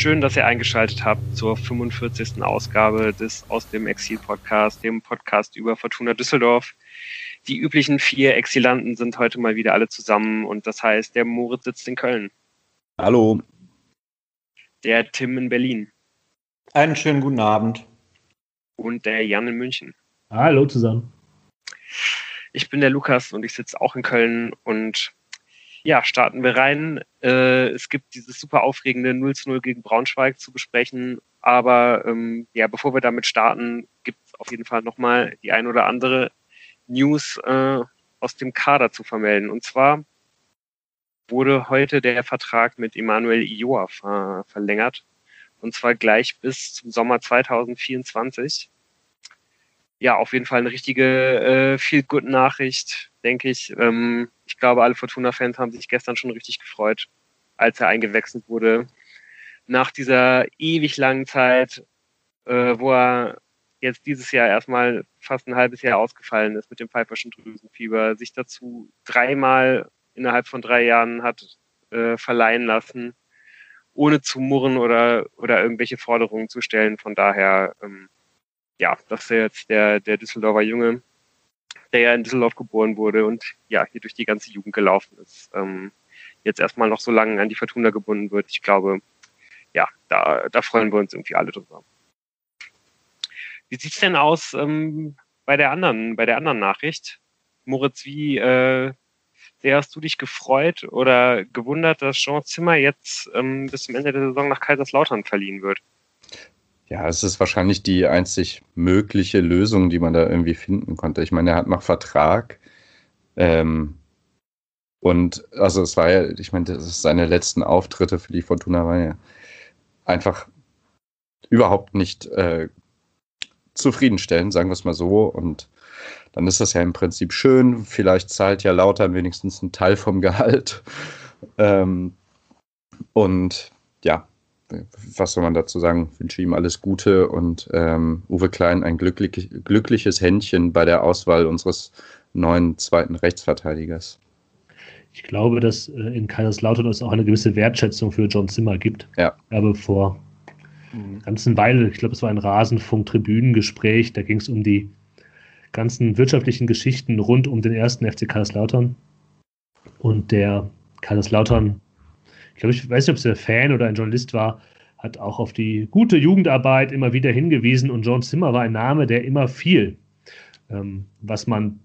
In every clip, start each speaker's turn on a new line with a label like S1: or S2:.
S1: Schön, dass ihr eingeschaltet habt zur 45. Ausgabe des Aus dem Exil Podcast, dem Podcast über Fortuna Düsseldorf. Die üblichen vier Exilanten sind heute mal wieder alle zusammen und das heißt, der Moritz sitzt in Köln.
S2: Hallo.
S1: Der Tim in Berlin.
S3: Einen schönen guten Abend.
S1: Und der Jan in München.
S4: Hallo zusammen.
S1: Ich bin der Lukas und ich sitze auch in Köln und ja, starten wir rein. Äh, es gibt dieses super aufregende 0 zu 0 gegen Braunschweig zu besprechen. Aber ähm, ja, bevor wir damit starten, gibt es auf jeden Fall nochmal die ein oder andere News äh, aus dem Kader zu vermelden. Und zwar wurde heute der Vertrag mit Emanuel Ioa ver verlängert. Und zwar gleich bis zum Sommer 2024. Ja, auf jeden Fall eine richtige äh, viel good Nachricht, denke ich. Ähm, ich glaube, alle Fortuna-Fans haben sich gestern schon richtig gefreut, als er eingewechselt wurde. Nach dieser ewig langen Zeit, äh, wo er jetzt dieses Jahr erstmal fast ein halbes Jahr ausgefallen ist mit dem Pfeiferschen Drüsenfieber, sich dazu dreimal innerhalb von drei Jahren hat äh, verleihen lassen, ohne zu murren oder, oder irgendwelche Forderungen zu stellen. Von daher, ähm, ja, das ist jetzt der, der Düsseldorfer Junge, der ja in Düsseldorf geboren wurde und ja, hier durch die ganze Jugend gelaufen ist, ähm, jetzt erstmal noch so lange an die Fortuna gebunden wird. Ich glaube, ja, da, da freuen wir uns irgendwie alle drüber. Wie sieht's denn aus ähm, bei der anderen, bei der anderen Nachricht? Moritz, wie äh, sehr hast du dich gefreut oder gewundert, dass Jean Zimmer jetzt ähm, bis zum Ende der Saison nach Kaiserslautern verliehen wird?
S2: Ja, es ist wahrscheinlich die einzig mögliche Lösung, die man da irgendwie finden konnte. Ich meine, er hat noch Vertrag. Ähm, und also es war ja, ich meine, das ist seine letzten Auftritte für die Fortuna waren ja einfach überhaupt nicht äh, zufriedenstellend, sagen wir es mal so. Und dann ist das ja im Prinzip schön. Vielleicht zahlt ja Lautern wenigstens einen Teil vom Gehalt. Ähm, und ja, was soll man dazu sagen? Ich wünsche ihm alles Gute und ähm, Uwe Klein ein glücklich, glückliches Händchen bei der Auswahl unseres neuen zweiten Rechtsverteidigers.
S4: Ich glaube, dass äh, in Kaiserslautern es auch eine gewisse Wertschätzung für John Zimmer gibt. Ja. Aber vor einer ganzen Weile, ich glaube, es war ein Rasenfunk-Tribünengespräch, da ging es um die ganzen wirtschaftlichen Geschichten rund um den ersten FC Kaiserslautern. Und der Kaiserslautern glaube, ich weiß nicht, ob es ein Fan oder ein Journalist war, hat auch auf die gute Jugendarbeit immer wieder hingewiesen und John Zimmer war ein Name, der immer fiel. Ähm, was man ein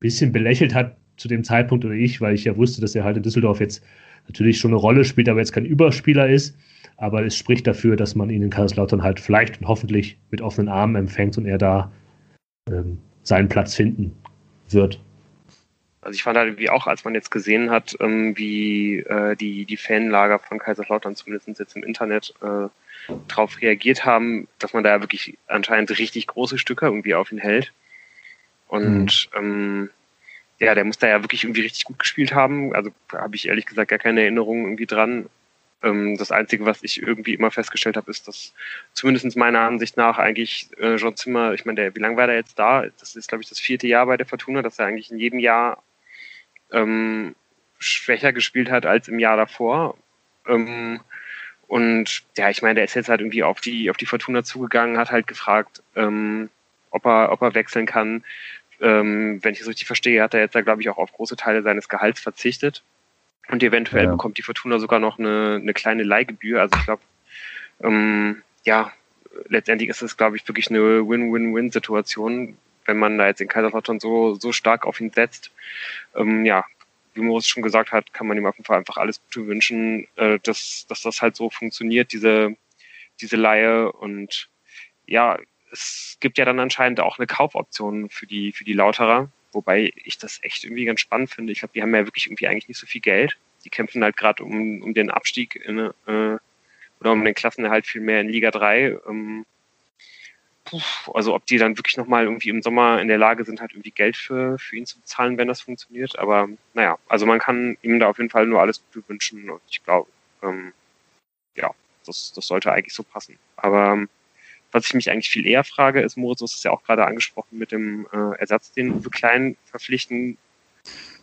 S4: bisschen belächelt hat zu dem Zeitpunkt oder ich, weil ich ja wusste, dass er halt in Düsseldorf jetzt natürlich schon eine Rolle spielt, aber jetzt kein Überspieler ist. Aber es spricht dafür, dass man ihn in Kaiserslautern halt vielleicht und hoffentlich mit offenen Armen empfängt und er da ähm, seinen Platz finden wird.
S1: Also ich fand halt wie auch, als man jetzt gesehen hat, ähm, wie äh, die, die Fanlager von Kaiserslautern zumindest jetzt im Internet äh, darauf reagiert haben, dass man da ja wirklich anscheinend richtig große Stücke irgendwie auf ihn hält. Und mhm. ähm, ja, der muss da ja wirklich irgendwie richtig gut gespielt haben. Also habe ich ehrlich gesagt gar keine Erinnerung irgendwie dran. Ähm, das Einzige, was ich irgendwie immer festgestellt habe, ist, dass zumindest meiner Ansicht nach eigentlich äh, John Zimmer, ich meine, wie lange war der jetzt da? Das ist, glaube ich, das vierte Jahr bei der Fortuna, dass er eigentlich in jedem Jahr ähm, schwächer gespielt hat als im Jahr davor. Ähm, und ja, ich meine, der ist jetzt halt irgendwie auf die, auf die Fortuna zugegangen, hat halt gefragt, ähm, ob, er, ob er wechseln kann. Ähm, wenn ich es richtig verstehe, hat er jetzt da, glaube ich, auch auf große Teile seines Gehalts verzichtet. Und eventuell ja. bekommt die Fortuna sogar noch eine, eine kleine Leihgebühr. Also ich glaube, ähm, ja, letztendlich ist es, glaube ich, wirklich eine Win-Win-Win-Situation, wenn man da jetzt in Kaiserslautern so, so stark auf ihn setzt. Ähm, ja, wie Moritz schon gesagt hat, kann man ihm auf jeden Fall einfach alles Gute wünschen, äh, dass, dass das halt so funktioniert, diese, diese Laie. Und ja, es gibt ja dann anscheinend auch eine Kaufoption für die, für die Lauterer, wobei ich das echt irgendwie ganz spannend finde. Ich glaube, die haben ja wirklich irgendwie eigentlich nicht so viel Geld. Die kämpfen halt gerade um, um den Abstieg in, äh, oder um den Klassenerhalt viel mehr in Liga 3. Ähm, puh, also ob die dann wirklich nochmal irgendwie im Sommer in der Lage sind, halt irgendwie Geld für, für ihn zu bezahlen, wenn das funktioniert. Aber naja, also man kann ihm da auf jeden Fall nur alles Gute wünschen und ich glaube, ähm, ja, das, das sollte eigentlich so passen. Aber ähm, was ich mich eigentlich viel eher frage, ist, Moritz, du hast es ja auch gerade angesprochen mit dem äh, Ersatz, den Uwe Klein verpflichten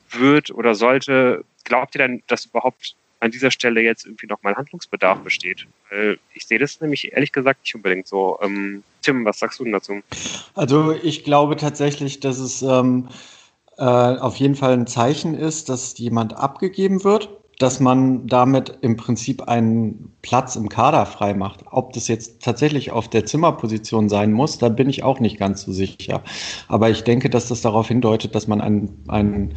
S1: wird oder sollte. Glaubt ihr denn, dass überhaupt an dieser Stelle jetzt irgendwie nochmal Handlungsbedarf besteht. Ich sehe das nämlich ehrlich gesagt nicht unbedingt so. Ähm, Tim, was sagst du denn dazu?
S3: Also ich glaube tatsächlich, dass es ähm, äh, auf jeden Fall ein Zeichen ist, dass jemand abgegeben wird dass man damit im Prinzip einen Platz im Kader frei macht. Ob das jetzt tatsächlich auf der Zimmerposition sein muss, da bin ich auch nicht ganz so sicher. Aber ich denke, dass das darauf hindeutet, dass man einen, einen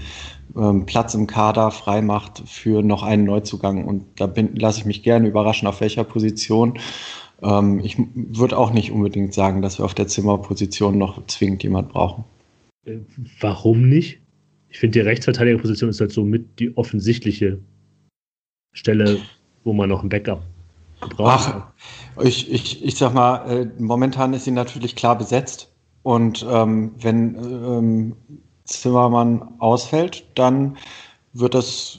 S3: ähm, Platz im Kader frei macht für noch einen Neuzugang. Und da lasse ich mich gerne überraschen, auf welcher Position. Ähm, ich würde auch nicht unbedingt sagen, dass wir auf der Zimmerposition noch zwingend jemand brauchen.
S4: Äh, warum nicht? Ich finde, die Rechtsverteidigerposition ist halt so mit die offensichtliche Stelle, wo man noch ein Backup braucht. Ach,
S3: ich, ich, ich sag mal, äh, momentan ist sie natürlich klar besetzt. Und ähm, wenn ähm, Zimmermann ausfällt, dann wird das,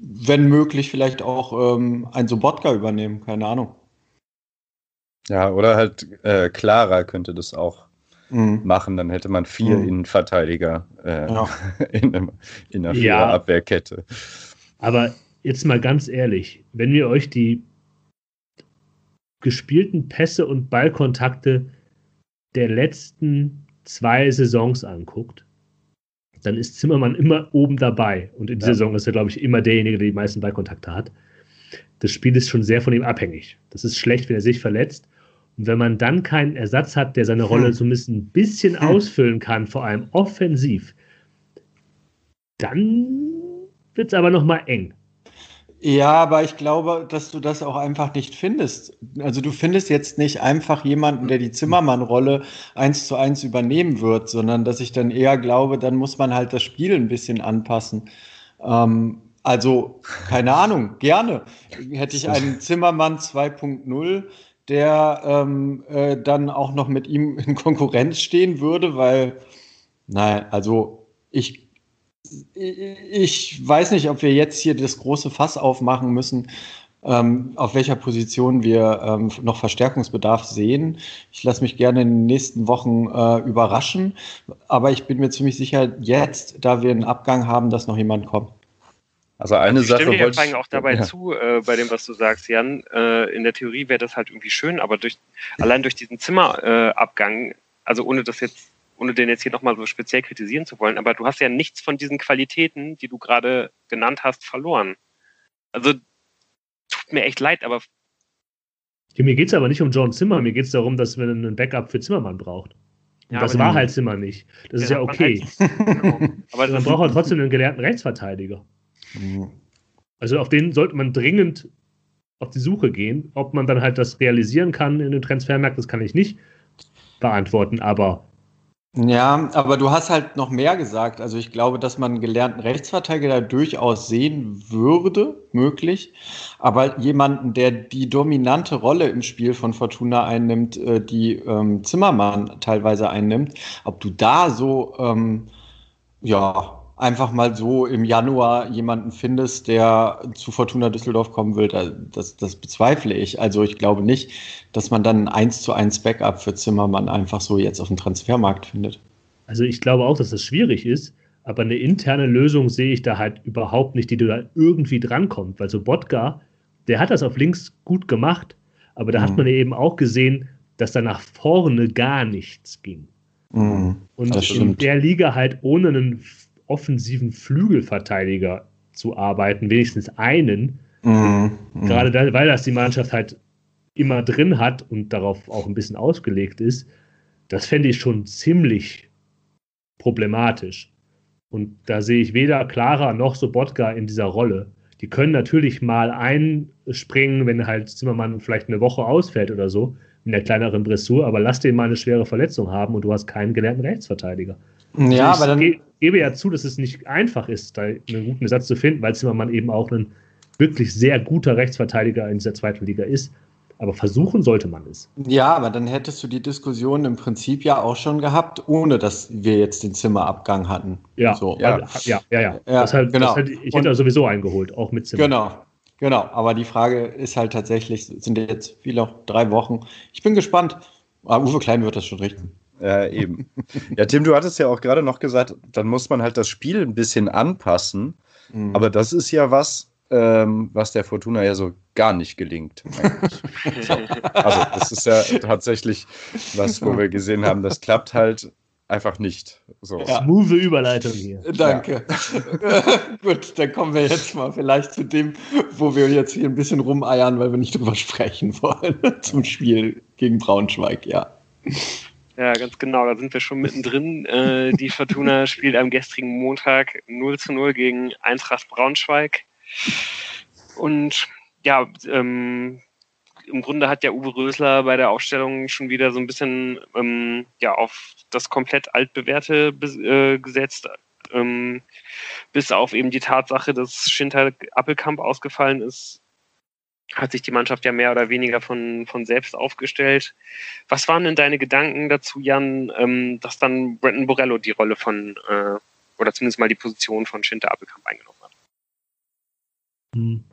S3: wenn möglich, vielleicht auch ähm, ein Sobotka übernehmen. Keine Ahnung.
S2: Ja, oder halt äh, Clara könnte das auch mhm. machen. Dann hätte man vier mhm. Innenverteidiger äh, ja. in, einem, in einer ja. Abwehrkette.
S4: Aber jetzt mal ganz ehrlich, wenn wir euch die gespielten Pässe und Ballkontakte der letzten zwei Saisons anguckt, dann ist Zimmermann immer oben dabei. Und in dieser ja. Saison ist er, glaube ich, immer derjenige, der die meisten Ballkontakte hat. Das Spiel ist schon sehr von ihm abhängig. Das ist schlecht, wenn er sich verletzt. Und wenn man dann keinen Ersatz hat, der seine Rolle hm. zumindest ein bisschen hm. ausfüllen kann, vor allem offensiv, dann wird es aber nochmal eng.
S3: Ja, aber ich glaube, dass du das auch einfach nicht findest. Also du findest jetzt nicht einfach jemanden, der die Zimmermann-Rolle eins zu eins übernehmen wird, sondern dass ich dann eher glaube, dann muss man halt das Spiel ein bisschen anpassen. Ähm, also, keine Ahnung, gerne. Hätte ich einen Zimmermann 2.0, der ähm, äh, dann auch noch mit ihm in Konkurrenz stehen würde, weil, naja, also ich ich weiß nicht, ob wir jetzt hier das große Fass aufmachen müssen, ähm, auf welcher Position wir ähm, noch Verstärkungsbedarf sehen. Ich lasse mich gerne in den nächsten Wochen äh, überraschen, aber ich bin mir ziemlich sicher, jetzt, da wir einen Abgang haben, dass noch jemand kommt.
S1: Also eine ich Sache. Ich stimme dir auch dabei ja. zu, äh, bei dem, was du sagst, Jan. Äh, in der Theorie wäre das halt irgendwie schön, aber durch, allein durch diesen Zimmerabgang, also ohne das jetzt ohne den jetzt hier nochmal so speziell kritisieren zu wollen, aber du hast ja nichts von diesen Qualitäten, die du gerade genannt hast, verloren. Also tut mir echt leid, aber.
S4: Ja, mir geht es aber nicht um John Zimmer, mir geht es darum, dass man einen Backup für Zimmermann braucht. Ja, das war halt Zimmer nicht. Das ist ja okay. Halt, genau. aber dann braucht man trotzdem einen gelernten Rechtsverteidiger. Mhm. Also auf den sollte man dringend auf die Suche gehen. Ob man dann halt das realisieren kann in dem Transfermarkt, das kann ich nicht beantworten. Aber
S3: ja, aber du hast halt noch mehr gesagt. Also ich glaube, dass man einen gelernten Rechtsverteidiger durchaus sehen würde, möglich. Aber jemanden, der die dominante Rolle im Spiel von Fortuna einnimmt, äh, die ähm, Zimmermann teilweise einnimmt, ob du da so, ähm, ja, einfach mal so im Januar jemanden findest, der zu Fortuna Düsseldorf kommen will, das, das bezweifle ich. Also ich glaube nicht, dass man dann ein 1 zu 1 Backup für Zimmermann einfach so jetzt auf dem Transfermarkt findet.
S4: Also ich glaube auch, dass das schwierig ist, aber eine interne Lösung sehe ich da halt überhaupt nicht, die da irgendwie drankommt. Weil so Botka, der hat das auf links gut gemacht, aber da mhm. hat man eben auch gesehen, dass da nach vorne gar nichts ging. Mhm, und in der Liga halt ohne einen offensiven Flügelverteidiger zu arbeiten, wenigstens einen. Mhm. Mhm. Gerade da, weil das die Mannschaft halt immer drin hat und darauf auch ein bisschen ausgelegt ist, das fände ich schon ziemlich problematisch. Und da sehe ich weder Clara noch Sobotka in dieser Rolle. Die können natürlich mal einspringen, wenn halt Zimmermann vielleicht eine Woche ausfällt oder so, in der kleineren Dressur, aber lass den mal eine schwere Verletzung haben und du hast keinen gelernten Rechtsverteidiger.
S3: Ja, also aber dann
S4: gebe ja zu, dass es nicht einfach ist, da einen guten Ersatz zu finden, weil Zimmermann eben auch ein wirklich sehr guter Rechtsverteidiger in dieser zweiten Liga ist. Aber versuchen sollte man es.
S3: Ja, aber dann hättest du die Diskussion im Prinzip ja auch schon gehabt, ohne dass wir jetzt den Zimmerabgang hatten.
S4: Ja, so. ja, ja, ja, ja. ja halt, genau. Halt, ich hätte Und, sowieso eingeholt, auch mit Zimmer.
S3: Genau, genau. Aber die Frage ist halt tatsächlich, sind jetzt wie noch drei Wochen. Ich bin gespannt. Aber Uwe Klein wird das schon richten.
S2: Ja, eben. Ja, Tim, du hattest ja auch gerade noch gesagt, dann muss man halt das Spiel ein bisschen anpassen. Mhm. Aber das ist ja was, ähm, was der Fortuna ja so gar nicht gelingt. so. Also das ist ja tatsächlich was, wo wir gesehen haben, das klappt halt einfach nicht. So.
S4: Ja. Smooth Überleitung hier.
S3: Danke. Ja. Gut, dann kommen wir jetzt mal vielleicht zu dem, wo wir jetzt hier ein bisschen rumeiern, weil wir nicht drüber sprechen wollen, zum Spiel gegen Braunschweig, ja.
S1: Ja, ganz genau, da sind wir schon mittendrin. Äh, die Fortuna spielt am gestrigen Montag 0 zu 0 gegen Eintracht Braunschweig. Und ja, ähm, im Grunde hat der Uwe Rösler bei der Aufstellung schon wieder so ein bisschen ähm, ja, auf das komplett altbewährte äh, gesetzt. Ähm, bis auf eben die Tatsache, dass Schinter Appelkamp ausgefallen ist, hat sich die Mannschaft ja mehr oder weniger von, von selbst aufgestellt. Was waren denn deine Gedanken dazu, Jan, ähm, dass dann Brenton Borello die Rolle von, äh, oder zumindest mal die Position von Schinter Appelkamp eingenommen hat?
S4: Hm.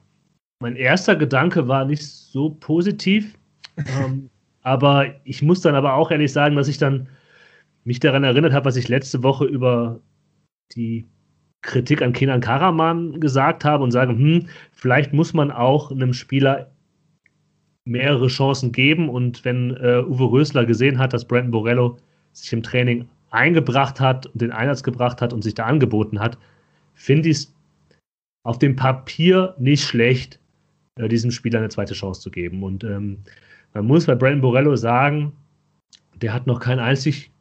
S4: Mein erster Gedanke war nicht so positiv, ähm, aber ich muss dann aber auch ehrlich sagen, dass ich dann mich daran erinnert habe, was ich letzte Woche über die Kritik an Kenan Karaman gesagt habe und sage, hm, vielleicht muss man auch einem Spieler mehrere Chancen geben und wenn äh, Uwe Rösler gesehen hat, dass Brandon Borello sich im Training eingebracht hat und den Einsatz gebracht hat und sich da angeboten hat, finde ich es auf dem Papier nicht schlecht, äh, diesem Spieler eine zweite Chance zu geben. Und ähm, man muss bei Brandon Borello sagen, der hat noch kein einzig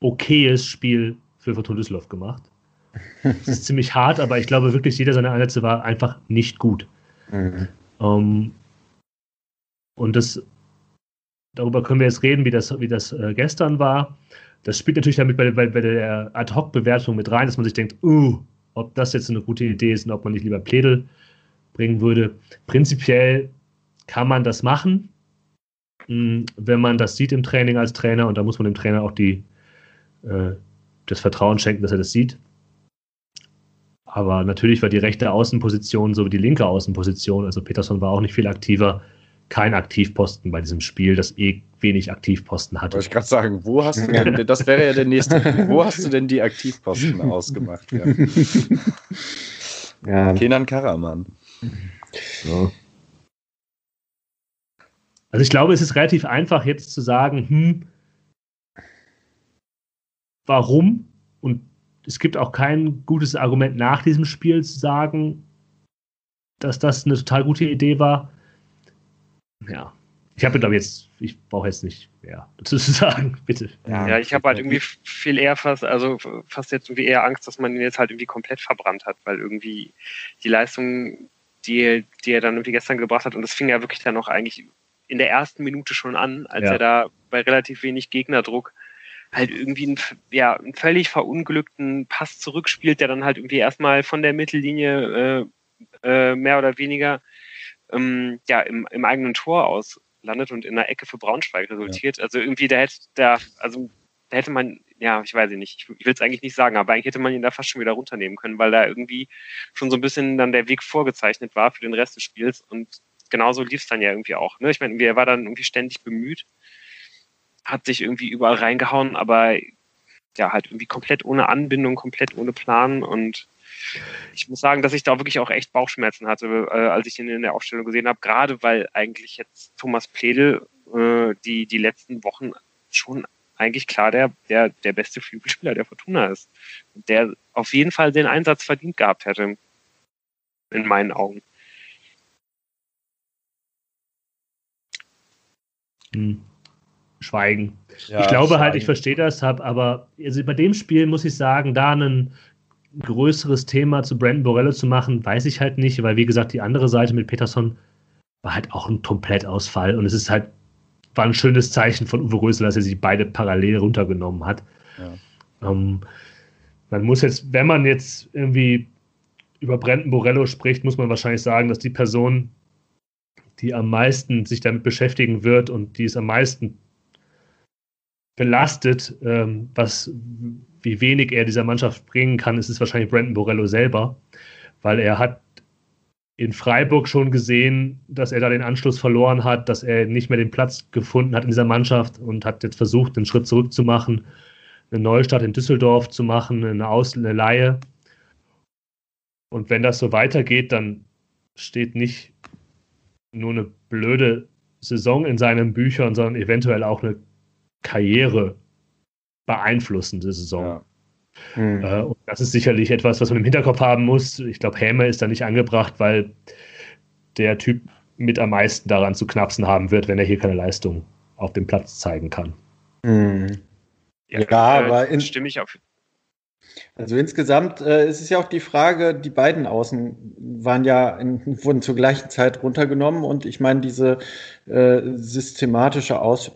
S4: okayes Spiel für Fortuna Düsseldorf gemacht. Das ist ziemlich hart, aber ich glaube wirklich, jeder seiner Einsätze war einfach nicht gut. Mhm. Um, ähm, und das, darüber können wir jetzt reden, wie das, wie das äh, gestern war. Das spielt natürlich damit bei, bei, bei der Ad-Hoc-Bewertung mit rein, dass man sich denkt, uh, ob das jetzt eine gute Idee ist und ob man nicht lieber Pledel bringen würde. Prinzipiell kann man das machen, hm, wenn man das sieht im Training als Trainer und da muss man dem Trainer auch die, äh, das Vertrauen schenken, dass er das sieht. Aber natürlich war die rechte Außenposition so wie die linke Außenposition, also Peterson war auch nicht viel aktiver, kein Aktivposten bei diesem Spiel, das eh wenig Aktivposten hatte.
S2: Wollte ich gerade sagen, wo hast du denn, das wäre ja der nächste, wo hast du denn die Aktivposten ausgemacht? Ja. ja. Kenan Karaman.
S4: Ja. Also ich glaube, es ist relativ einfach jetzt zu sagen, hm, warum und es gibt auch kein gutes Argument nach diesem Spiel zu sagen, dass das eine total gute Idee war. Ja. Ich habe, glaube jetzt, ich brauche jetzt nicht mehr dazu zu sagen, bitte.
S1: Ja, ja ich habe halt irgendwie viel eher fast, also fast jetzt irgendwie eher Angst, dass man ihn jetzt halt irgendwie komplett verbrannt hat, weil irgendwie die Leistung, die, die er dann irgendwie gestern gebracht hat, und das fing ja wirklich dann noch eigentlich in der ersten Minute schon an, als ja. er da bei relativ wenig Gegnerdruck halt irgendwie einen, ja, einen völlig verunglückten Pass zurückspielt, der dann halt irgendwie erstmal von der Mittellinie äh, äh, mehr oder weniger ähm, ja, im, im eigenen Tor aus landet und in der Ecke für Braunschweig resultiert. Ja. Also irgendwie, da hätte da, also da hätte man, ja, ich weiß nicht, ich, ich will es eigentlich nicht sagen, aber eigentlich hätte man ihn da fast schon wieder runternehmen können, weil da irgendwie schon so ein bisschen dann der Weg vorgezeichnet war für den Rest des Spiels und genauso lief es dann ja irgendwie auch. Ne? Ich meine, er war dann irgendwie ständig bemüht hat sich irgendwie überall reingehauen, aber ja, halt irgendwie komplett ohne Anbindung, komplett ohne Plan und ich muss sagen, dass ich da wirklich auch echt Bauchschmerzen hatte, äh, als ich ihn in der Aufstellung gesehen habe, gerade weil eigentlich jetzt Thomas Pledel äh, die, die letzten Wochen schon eigentlich klar der, der, der beste Flügelspieler der Fortuna ist. Der auf jeden Fall den Einsatz verdient gehabt hätte. In meinen Augen.
S4: Hm. Schweigen. Ja, ich glaube halt, Schweigen. halt, ich verstehe das, hab, aber also bei dem Spiel muss ich sagen, da ein größeres Thema zu Brandon Borello zu machen, weiß ich halt nicht, weil wie gesagt, die andere Seite mit Peterson war halt auch ein Komplettausfall und es ist halt, war ein schönes Zeichen von Uwe Rösler, dass er sich beide parallel runtergenommen hat. Ja. Ähm, man muss jetzt, wenn man jetzt irgendwie über Brandon Borello spricht, muss man wahrscheinlich sagen, dass die Person, die am meisten sich damit beschäftigen wird und die es am meisten belastet, ähm, was, wie wenig er dieser Mannschaft bringen kann, ist es wahrscheinlich Brandon Borello selber, weil er hat in Freiburg schon gesehen, dass er da den Anschluss verloren hat, dass er nicht mehr den Platz gefunden hat in dieser Mannschaft und hat jetzt versucht, einen Schritt zurück zu machen, eine Neustart in Düsseldorf zu machen, eine, Aus eine Laie. Und wenn das so weitergeht, dann steht nicht nur eine blöde Saison in seinen Büchern, sondern eventuell auch eine Karriere beeinflussende Saison. Ja. Hm. Äh, und das ist sicherlich etwas, was man im Hinterkopf haben muss. Ich glaube, Häme ist da nicht angebracht, weil der Typ mit am meisten daran zu knapsen haben wird, wenn er hier keine Leistung auf dem Platz zeigen kann.
S3: Hm. Ja, ja aber in, stimme ich auf. Also insgesamt äh, ist es ja auch die Frage, die beiden Außen waren ja in, wurden zur gleichen Zeit runtergenommen und ich meine, diese äh, systematische Aus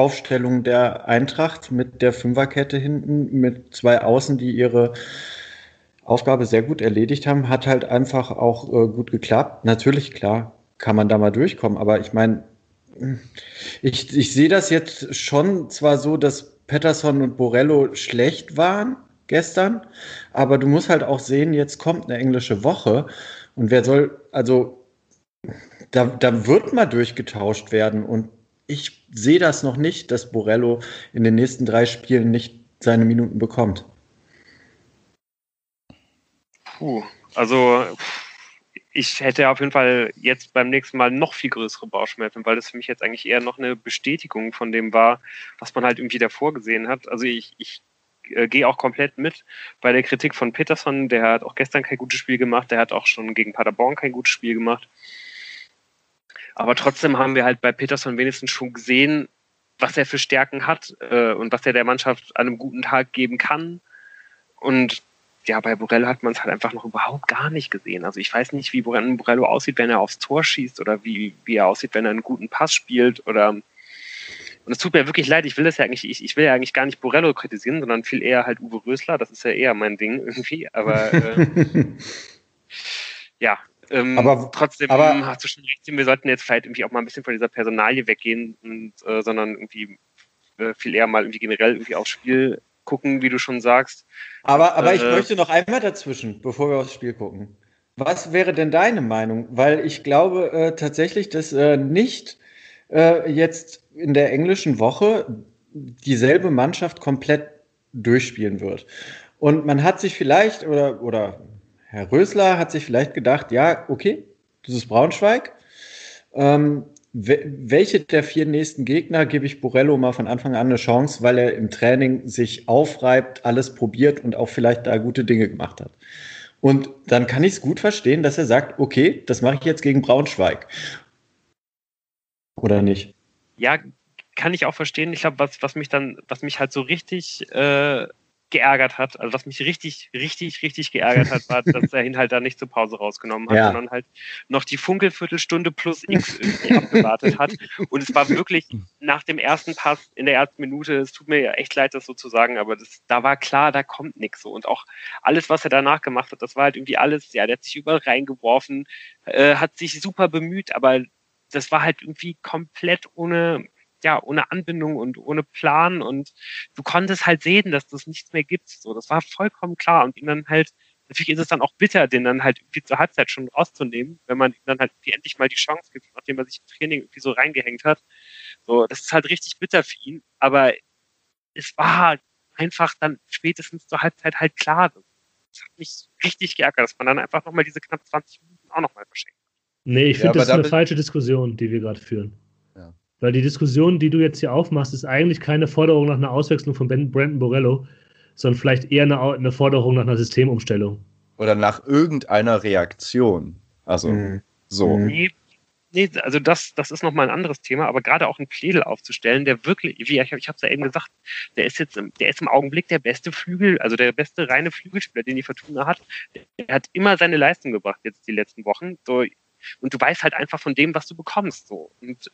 S3: Aufstellung der Eintracht mit der Fünferkette hinten, mit zwei Außen, die ihre Aufgabe sehr gut erledigt haben, hat halt einfach auch äh, gut geklappt. Natürlich, klar, kann man da mal durchkommen, aber ich meine, ich, ich sehe das jetzt schon zwar so, dass Patterson und Borello schlecht waren gestern, aber du musst halt auch sehen, jetzt kommt eine englische Woche und wer soll, also da, da wird mal durchgetauscht werden und ich sehe das noch nicht, dass Borello in den nächsten drei Spielen nicht seine Minuten bekommt.
S1: Puh, also ich hätte auf jeden Fall jetzt beim nächsten Mal noch viel größere Bauchschmerzen, weil das für mich jetzt eigentlich eher noch eine Bestätigung von dem war, was man halt irgendwie davor gesehen hat. Also ich, ich äh, gehe auch komplett mit bei der Kritik von Peterson. Der hat auch gestern kein gutes Spiel gemacht. Der hat auch schon gegen Paderborn kein gutes Spiel gemacht. Aber trotzdem haben wir halt bei Peterson wenigstens schon gesehen, was er für Stärken hat äh, und was er der Mannschaft an einem guten Tag geben kann. Und ja, bei Borello hat man es halt einfach noch überhaupt gar nicht gesehen. Also ich weiß nicht, wie Borello aussieht, wenn er aufs Tor schießt oder wie, wie er aussieht, wenn er einen guten Pass spielt oder und es tut mir wirklich leid, ich will das ja eigentlich, ich, ich will ja eigentlich gar nicht Borello kritisieren, sondern viel eher halt Uwe Rösler, das ist ja eher mein Ding irgendwie, aber äh, ja, ähm, aber trotzdem aber, hast du schon recht, wir sollten jetzt vielleicht irgendwie auch mal ein bisschen von dieser Personalie weggehen, und, äh, sondern irgendwie äh, viel eher mal irgendwie generell irgendwie aufs Spiel gucken, wie du schon sagst.
S3: Aber, aber ich äh, möchte noch einmal dazwischen, bevor wir aufs Spiel gucken. Was wäre denn deine Meinung? Weil ich glaube äh, tatsächlich, dass äh, nicht äh, jetzt in der englischen Woche dieselbe Mannschaft komplett durchspielen wird. Und man hat sich vielleicht, oder, oder Herr Rösler hat sich vielleicht gedacht, ja, okay, das ist Braunschweig. Ähm, welche der vier nächsten Gegner gebe ich Borello mal von Anfang an eine Chance, weil er im Training sich aufreibt, alles probiert und auch vielleicht da gute Dinge gemacht hat. Und dann kann ich es gut verstehen, dass er sagt, okay, das mache ich jetzt gegen Braunschweig. Oder nicht?
S1: Ja, kann ich auch verstehen. Ich glaube, was, was mich dann, was mich halt so richtig äh, geärgert hat, also was mich richtig, richtig, richtig geärgert hat, war, dass er ihn halt da nicht zur Pause rausgenommen hat, ja. sondern halt noch die Funkelviertelstunde plus X irgendwie abgewartet hat. Und es war wirklich nach dem ersten Pass in der ersten Minute, es tut mir ja echt leid, das so zu sagen, aber das, da war klar, da kommt nichts so. Und auch alles, was er danach gemacht hat, das war halt irgendwie alles, ja, der hat sich überall reingeworfen, äh, hat sich super bemüht, aber das war halt irgendwie komplett ohne, ja, ohne Anbindung und ohne Plan und du konntest halt sehen, dass das nichts mehr gibt. So, das war vollkommen klar und ihn dann halt, natürlich ist es dann auch bitter, den dann halt irgendwie zur Halbzeit schon rauszunehmen, wenn man ihm dann halt irgendwie endlich mal die Chance gibt, nachdem er sich im Training irgendwie so reingehängt hat. So, das ist halt richtig bitter für ihn, aber es war einfach dann spätestens zur Halbzeit halt klar. Das hat mich richtig geärgert, dass man dann einfach nochmal diese knapp 20 Minuten auch nochmal verschenkt.
S4: Nee, ich finde, ja, das ist eine falsche Diskussion, die wir gerade führen. Weil die Diskussion, die du jetzt hier aufmachst, ist eigentlich keine Forderung nach einer Auswechslung von Brandon Borello, sondern vielleicht eher eine, eine Forderung nach einer Systemumstellung.
S2: Oder nach irgendeiner Reaktion. Also mhm. so.
S1: Mhm. Nee, nee, also das, das ist nochmal ein anderes Thema, aber gerade auch einen Pledel aufzustellen, der wirklich, wie ich, ich habe es ja eben gesagt, der ist jetzt im, der ist im Augenblick der beste Flügel, also der beste reine Flügelspieler, den die Fortuna hat. Der hat immer seine Leistung gebracht jetzt die letzten Wochen. So, und du weißt halt einfach von dem, was du bekommst. So. Und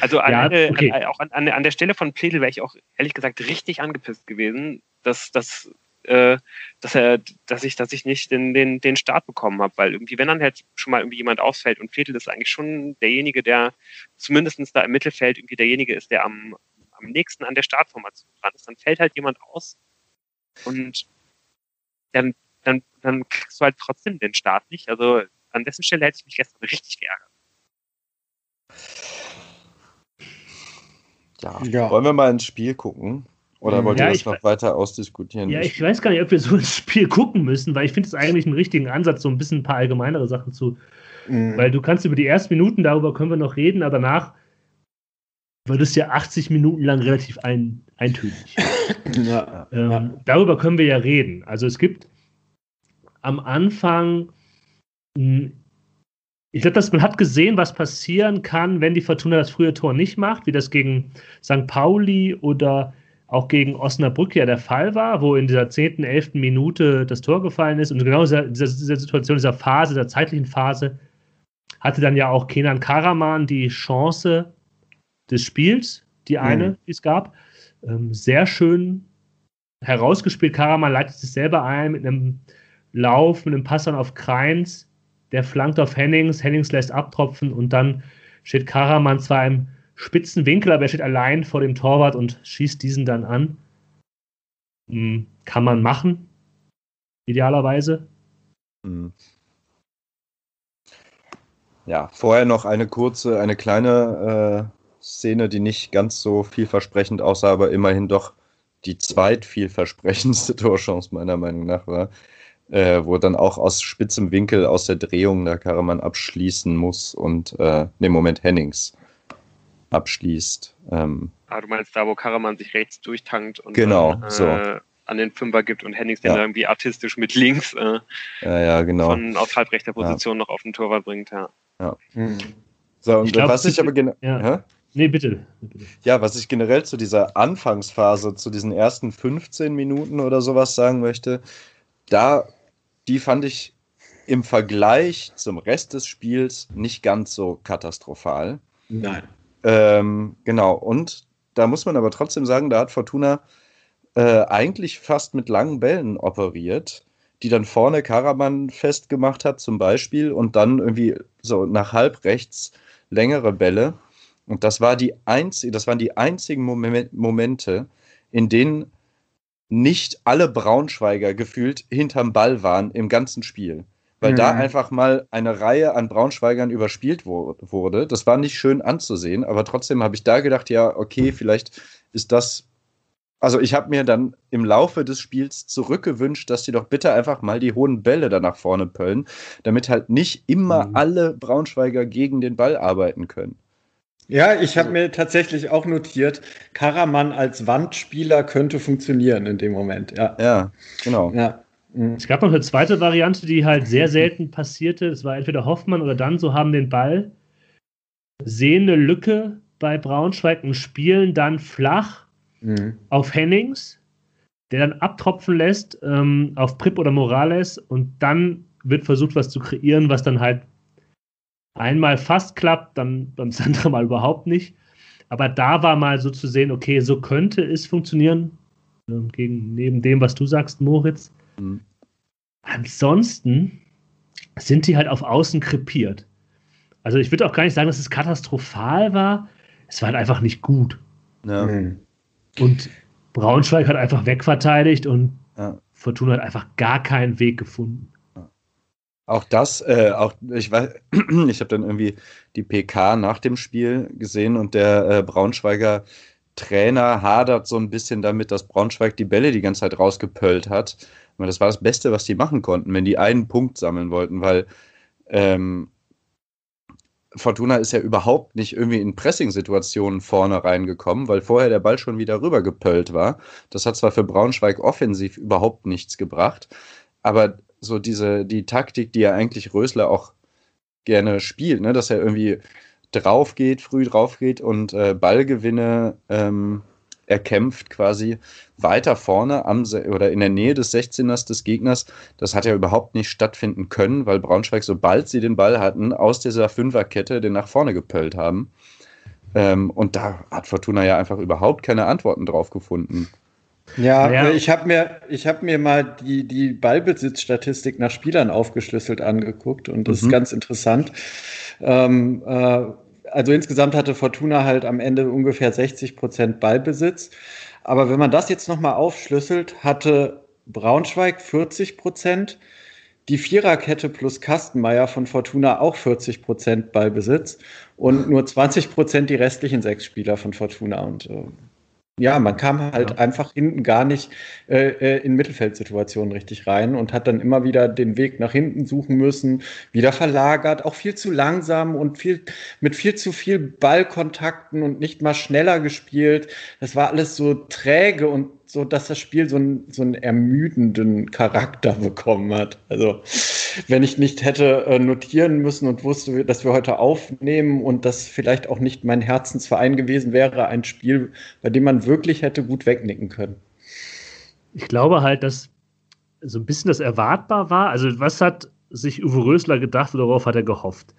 S1: also an, ja, okay. an, auch an, an, der Stelle von Pledel wäre ich auch ehrlich gesagt richtig angepisst gewesen, dass, dass, äh, dass, er, dass, ich, dass ich nicht den, den, den Start bekommen habe, weil irgendwie, wenn dann halt schon mal irgendwie jemand ausfällt und Pledel ist eigentlich schon derjenige, der zumindest da im Mittelfeld irgendwie derjenige ist, der am, am nächsten an der Startformation dran ist, dann fällt halt jemand aus und dann, dann, dann kriegst du halt trotzdem den Start nicht. Also an dessen Stelle hätte ich mich gestern richtig geärgert.
S2: Ja. ja. Wollen wir mal ins Spiel gucken? Oder wollt ja, ihr das noch weiter ausdiskutieren?
S4: Ja, ich weiß gar nicht, ob wir so ins Spiel gucken müssen, weil ich finde es eigentlich einen richtigen Ansatz, so ein bisschen ein paar allgemeinere Sachen zu. Mhm. Weil du kannst über die ersten Minuten, darüber können wir noch reden, aber danach wird es ja 80 Minuten lang relativ ein, eintönig. Ja, ähm, ja. Darüber können wir ja reden. Also es gibt am Anfang, ich glaube, man hat gesehen, was passieren kann, wenn die Fortuna das frühe Tor nicht macht, wie das gegen St. Pauli oder auch gegen Osnabrück ja der Fall war, wo in dieser 10., 11. Minute das Tor gefallen ist. Und genau in dieser, dieser Situation, dieser Phase, dieser zeitlichen Phase, hatte dann ja auch Kenan Karaman die Chance des Spiels, die eine, mhm. die es gab. Ähm, sehr schön herausgespielt. Karaman leitet sich selber ein mit einem Lauf, mit einem Pass dann auf Kreins. Der flankt auf Hennings. Hennings lässt abtropfen und dann steht Karaman zwar im spitzen Winkel, aber er steht allein vor dem Torwart und schießt diesen dann an. Mhm. Kann man machen, idealerweise. Mhm.
S2: Ja, vorher noch eine kurze, eine kleine äh, Szene, die nicht ganz so vielversprechend aussah, aber immerhin doch die zweit vielversprechendste Torchance meiner Meinung nach war, äh, wo dann auch aus spitzem Winkel aus der Drehung der Karaman abschließen muss und äh, ne Moment Hennings abschließt. Ähm,
S1: ah, du meinst da, wo Karaman sich rechts durchtankt und
S2: genau, dann, äh, so.
S1: an den Fünfer gibt und Hennings den ja. irgendwie artistisch mit links
S2: äh, ja, ja, genau.
S1: von aus halbrechter Position ja. noch auf den Torwart bringt, ja.
S2: ja. Mhm. So, und ich glaub, was ich aber genau.
S4: Ja. Nee, bitte.
S2: Ja, was ich generell zu dieser Anfangsphase, zu diesen ersten 15 Minuten oder sowas sagen möchte, da, die fand ich im Vergleich zum Rest des Spiels nicht ganz so katastrophal.
S3: Nein.
S2: Ähm, genau, und da muss man aber trotzdem sagen, da hat Fortuna äh, eigentlich fast mit langen Bällen operiert, die dann vorne Karaman festgemacht hat, zum Beispiel, und dann irgendwie so nach halb rechts längere Bälle. Und das, war die einzige, das waren die einzigen Momente, in denen nicht alle Braunschweiger gefühlt hinterm Ball waren im ganzen Spiel. Weil mhm. da einfach mal eine Reihe an Braunschweigern überspielt wurde. Das war nicht schön anzusehen, aber trotzdem habe ich da gedacht, ja, okay, vielleicht ist das. Also ich habe mir dann im Laufe des Spiels zurückgewünscht, dass sie doch bitte einfach mal die hohen Bälle da nach vorne pöllen, damit halt nicht immer mhm. alle Braunschweiger gegen den Ball arbeiten können.
S3: Ja, ich habe mir tatsächlich auch notiert, Karaman als Wandspieler könnte funktionieren in dem Moment. Ja,
S2: ja genau.
S4: Ja. Mhm. Es gab noch eine zweite Variante, die halt sehr selten passierte. Es war entweder Hoffmann oder dann so haben den Ball, sehen eine Lücke bei Braunschweig und spielen dann flach mhm. auf Hennings, der dann abtropfen lässt ähm, auf Prip oder Morales und dann wird versucht, was zu kreieren, was dann halt einmal fast klappt, dann beim anderen Mal überhaupt nicht. Aber da war mal so zu sehen, okay, so könnte es funktionieren, ähm, gegen, neben dem, was du sagst, Moritz. Mhm. Ansonsten sind die halt auf Außen krepiert. Also ich würde auch gar nicht sagen, dass es katastrophal war. Es war halt einfach nicht gut. Ja. Mhm. Und Braunschweig hat einfach wegverteidigt und ja. Fortuna hat einfach gar keinen Weg gefunden.
S2: Auch das, äh, auch ich weiß, ich habe dann irgendwie die PK nach dem Spiel gesehen und der äh, Braunschweiger Trainer hadert so ein bisschen damit, dass Braunschweig die Bälle die ganze Zeit rausgepöllt hat. Und das war das Beste, was die machen konnten, wenn die einen Punkt sammeln wollten, weil ähm, Fortuna ist ja überhaupt nicht irgendwie in Pressing-Situationen vorne reingekommen, weil vorher der Ball schon wieder rübergepöllt war. Das hat zwar für Braunschweig offensiv überhaupt nichts gebracht, aber so diese, die Taktik, die ja eigentlich Rösler auch gerne spielt, ne? dass er irgendwie drauf geht, früh drauf geht und äh, Ballgewinne ähm, erkämpft quasi weiter vorne am oder in der Nähe des 16ers des Gegners. Das hat ja überhaupt nicht stattfinden können, weil Braunschweig, sobald sie den Ball hatten, aus dieser Fünferkette den nach vorne gepöllt haben. Ähm, und da hat Fortuna ja einfach überhaupt keine Antworten drauf gefunden.
S3: Ja, ja. ich habe mir, hab mir mal die, die Ballbesitzstatistik nach Spielern aufgeschlüsselt angeguckt und das mhm. ist ganz interessant. Ähm, äh, also insgesamt hatte Fortuna halt am Ende ungefähr 60 Prozent Ballbesitz. Aber wenn man das jetzt nochmal aufschlüsselt, hatte Braunschweig 40 Prozent, die Viererkette plus Kastenmeier von Fortuna auch 40 Prozent Ballbesitz und nur 20 Prozent die restlichen sechs Spieler von Fortuna. Und äh, Ja, man kam halt ja. einfach hinten gar nicht äh, äh, in Mittelfeldsituationen richtig rein und hat dann immer wieder den Weg nach hinten suchen müssen, wieder verlagert, auch viel zu langsam und viel mit viel zu viel Ballkontakten und nicht mal schneller gespielt. Das war alles so träge und so, dass das Spiel so, ein, so einen ermüdenden Charakter bekommen hat. Also, wenn ich nicht hätte äh, notieren müssen und wusste, dass wir heute aufnehmen und das vielleicht auch nicht mein Herzensverein gewesen wäre, ein Spiel, bei dem man wirklich hätte gut wegnicken können.
S4: Ich glaube halt, dass so ein bisschen das erwartbar war. Also, was hat sich Uwe Rösler gedacht oder worauf hat er gehofft?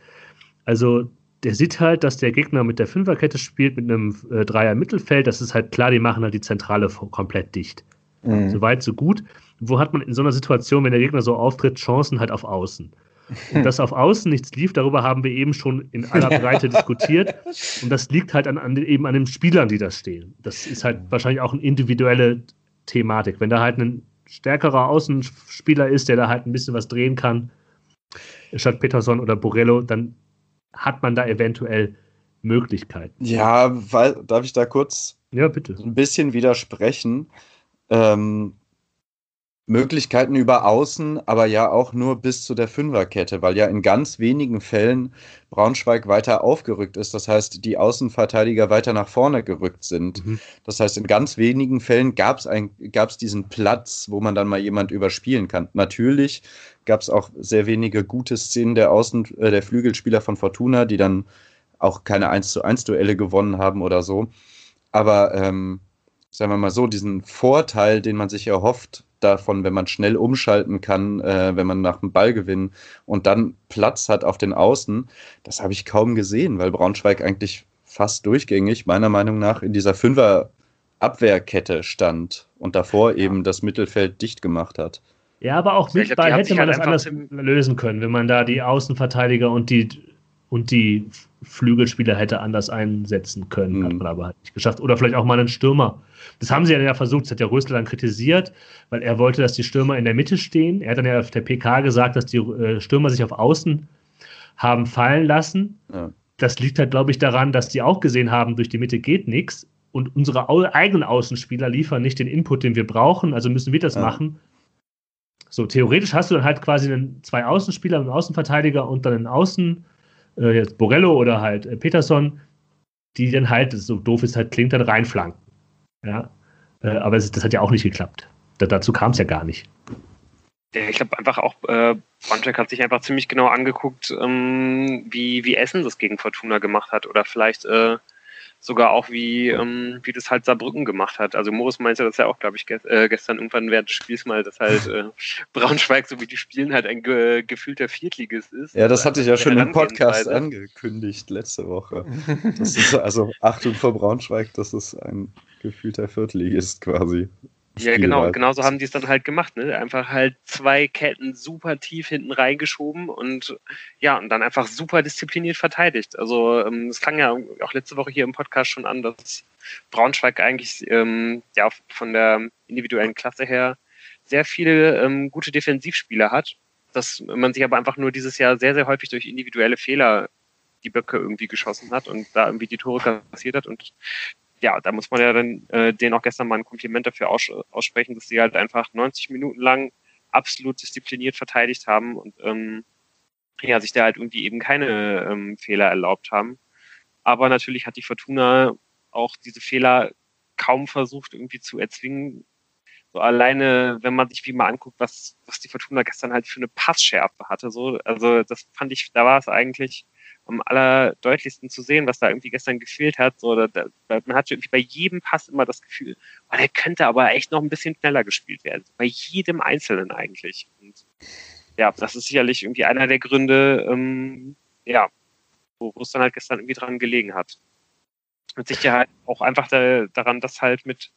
S4: Also, der sieht halt, dass der Gegner mit der Fünferkette spielt, mit einem äh, Dreier Mittelfeld. Das ist halt klar, die machen halt die Zentrale komplett dicht. Mhm. So weit, so gut. Wo hat man in so einer Situation, wenn der Gegner so auftritt, Chancen halt auf Außen? Und dass auf Außen nichts lief, darüber haben wir eben schon in aller Breite diskutiert. Und das liegt halt an, an, eben an den Spielern, die da stehen. Das ist halt wahrscheinlich auch eine individuelle Thematik. Wenn da halt ein stärkerer Außenspieler ist, der da halt ein bisschen was drehen kann, statt Peterson oder Borello, dann hat man da eventuell Möglichkeiten.
S2: Ja, weil, darf ich da kurz
S4: ja, bitte.
S2: ein bisschen widersprechen? Ähm, Möglichkeiten über Außen, aber ja auch nur bis zu der Fünferkette, weil ja in ganz wenigen Fällen Braunschweig weiter aufgerückt ist. Das heißt, die Außenverteidiger weiter nach vorne gerückt sind. Mhm. Das heißt, in ganz wenigen Fällen gab es diesen Platz, wo man dann mal jemand überspielen kann. Natürlich gab es auch sehr wenige gute Szenen der Außen, äh, der Flügelspieler von Fortuna, die dann auch keine 1 zu 1 Duelle gewonnen haben oder so. Aber ähm, sagen wir mal so, diesen Vorteil, den man sich erhofft, davon, wenn man schnell umschalten kann, äh, wenn man nach dem Ballgewinn und dann Platz hat auf den Außen, das habe ich kaum gesehen, weil Braunschweig eigentlich fast durchgängig, meiner Meinung nach, in dieser Fünfer Abwehrkette stand und davor eben das Mittelfeld dicht gemacht hat.
S4: Ja, aber auch mit Ball hätte man halt das anders lösen können, wenn man da die Außenverteidiger und die und die Flügelspieler hätte anders einsetzen können, mhm. hat man aber halt nicht geschafft. Oder vielleicht auch mal einen Stürmer das haben sie ja versucht, das hat der Rösler dann kritisiert, weil er wollte, dass die Stürmer in der Mitte stehen. Er hat dann ja auf der PK gesagt, dass die äh, Stürmer sich auf Außen haben fallen lassen. Ja. Das liegt halt, glaube ich, daran, dass die auch gesehen haben, durch die Mitte geht nichts und unsere eigenen Außenspieler liefern nicht den Input, den wir brauchen, also müssen wir das ja. machen. So, theoretisch hast du dann halt quasi einen, zwei Außenspieler, einen Außenverteidiger und dann einen Außen, äh, jetzt Borello oder halt äh, Peterson, die dann halt, so doof es halt klingt, dann reinflanken. Ja, äh, aber es, das hat ja auch nicht geklappt. Da, dazu kam es ja gar nicht.
S1: Ich glaube einfach auch, äh, Braunschweig hat sich einfach ziemlich genau angeguckt, ähm, wie, wie Essen das gegen Fortuna gemacht hat oder vielleicht äh, sogar auch wie, ähm, wie das halt Saarbrücken gemacht hat. Also Morris meinte das ja auch, glaube ich, ge äh, gestern irgendwann während des Spiels mal, dass halt äh, Braunschweig, so wie die spielen, halt ein ge gefühlter Viertligist ist.
S2: Ja, das hatte ich ja schon im Podcast angekündigt letzte Woche. Das ist also Achtung vor Braunschweig, das ist ein gefühlter Viertligist quasi.
S1: Ja, genau, und genauso haben die es dann halt gemacht, ne? Einfach halt zwei Ketten super tief hinten reingeschoben und ja, und dann einfach super diszipliniert verteidigt. Also ähm, es klang ja auch letzte Woche hier im Podcast schon an, dass Braunschweig eigentlich ähm, ja von der individuellen Klasse her sehr viele ähm, gute Defensivspieler hat, dass man sich aber einfach nur dieses Jahr sehr, sehr häufig durch individuelle Fehler die Böcke irgendwie geschossen hat und da irgendwie die Tore kassiert hat und ja, da muss man ja dann äh, denen auch gestern mal ein Kompliment dafür aus, aussprechen, dass sie halt einfach 90 Minuten lang absolut diszipliniert verteidigt haben und ähm, ja, sich da halt irgendwie eben keine ähm, Fehler erlaubt haben. Aber natürlich hat die Fortuna auch diese Fehler kaum versucht irgendwie zu erzwingen. So alleine, wenn man sich wie mal anguckt, was, was die Fortuna gestern halt für eine Passschärfe hatte, so, also das fand ich, da war es eigentlich am allerdeutlichsten zu sehen, was da irgendwie gestern gefehlt hat. So, da, da, man hatte irgendwie bei jedem Pass immer das Gefühl, oh, der könnte aber echt noch ein bisschen schneller gespielt werden. Bei jedem Einzelnen eigentlich. Und ja, das ist sicherlich irgendwie einer der Gründe, ähm, ja, wo, es dann halt gestern irgendwie dran gelegen hat. Mit Sicherheit auch einfach da, daran, dass halt mit,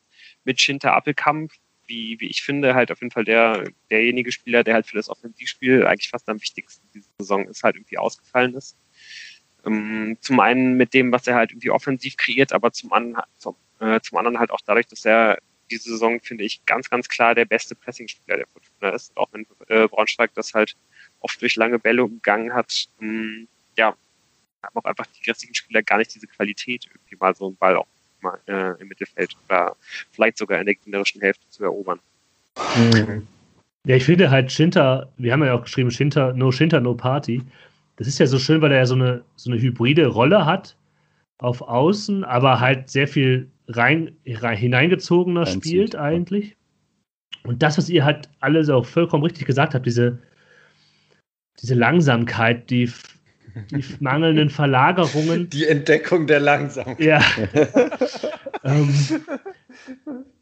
S1: mit Schinter Appelkamp, wie, wie ich finde, halt auf jeden Fall der, derjenige Spieler, der halt für das Offensivspiel eigentlich fast am wichtigsten diese Saison ist, halt irgendwie ausgefallen ist. Ähm, zum einen mit dem, was er halt irgendwie offensiv kreiert, aber zum, an, zum, äh, zum anderen halt auch dadurch, dass er diese Saison, finde ich, ganz, ganz klar der beste Pressing-Spieler der Fortuna ist. Auch wenn äh, Braunschweig das halt oft durch lange Bälle umgangen hat. Ähm, ja, haben auch einfach die restlichen Spieler gar nicht diese Qualität, irgendwie mal so einen Ball auch nochmal äh, im Mittelfeld oder vielleicht sogar in der gegnerischen Hälfte zu erobern. Mhm.
S4: Ja, ich finde halt Shinta, wir haben ja auch geschrieben, Shinta, no Shinta, no Party. Das ist ja so schön, weil er ja so eine, so eine hybride Rolle hat auf Außen, aber halt sehr viel rein, rein hineingezogener Einzieht, spielt eigentlich. Und das, was ihr halt alle so vollkommen richtig gesagt habt, diese, diese Langsamkeit, die, die mangelnden Verlagerungen.
S3: Die Entdeckung der Langsamkeit.
S4: Ja. ähm,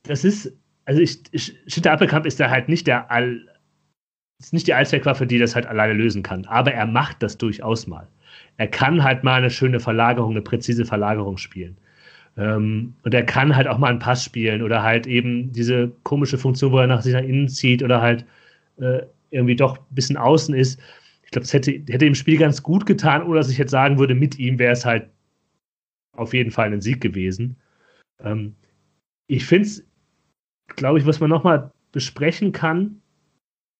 S4: das ist, also ich, ich Appelkamp ist da halt nicht der All, ist nicht die Allzweckwaffe, die das halt alleine lösen kann. Aber er macht das durchaus mal. Er kann halt mal eine schöne Verlagerung, eine präzise Verlagerung spielen. Ähm, und er kann halt auch mal einen Pass spielen oder halt eben diese komische Funktion, wo er nach sich nach innen zieht oder halt äh, irgendwie doch ein bisschen außen ist. Ich glaube, das hätte, hätte im Spiel ganz gut getan, oder dass ich jetzt sagen würde, mit ihm wäre es halt auf jeden Fall ein Sieg gewesen. Ähm, ich finde es, glaube ich, was man nochmal besprechen kann,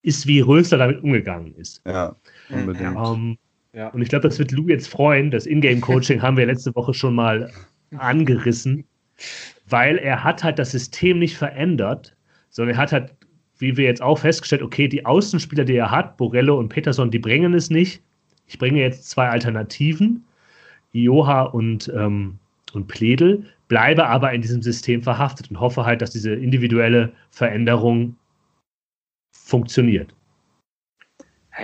S4: ist, wie Rösler damit umgegangen ist.
S2: Ja, unbedingt.
S4: Ähm, ja. Und ich glaube, das wird Lou jetzt freuen. Das Ingame-Coaching haben wir letzte Woche schon mal angerissen, weil er hat halt das System nicht verändert, sondern er hat halt, wie wir jetzt auch festgestellt, okay, die Außenspieler, die er hat, Borello und Peterson, die bringen es nicht. Ich bringe jetzt zwei Alternativen, Ioha und, ähm, und Pledel, bleibe aber in diesem System verhaftet und hoffe halt, dass diese individuelle Veränderung funktioniert.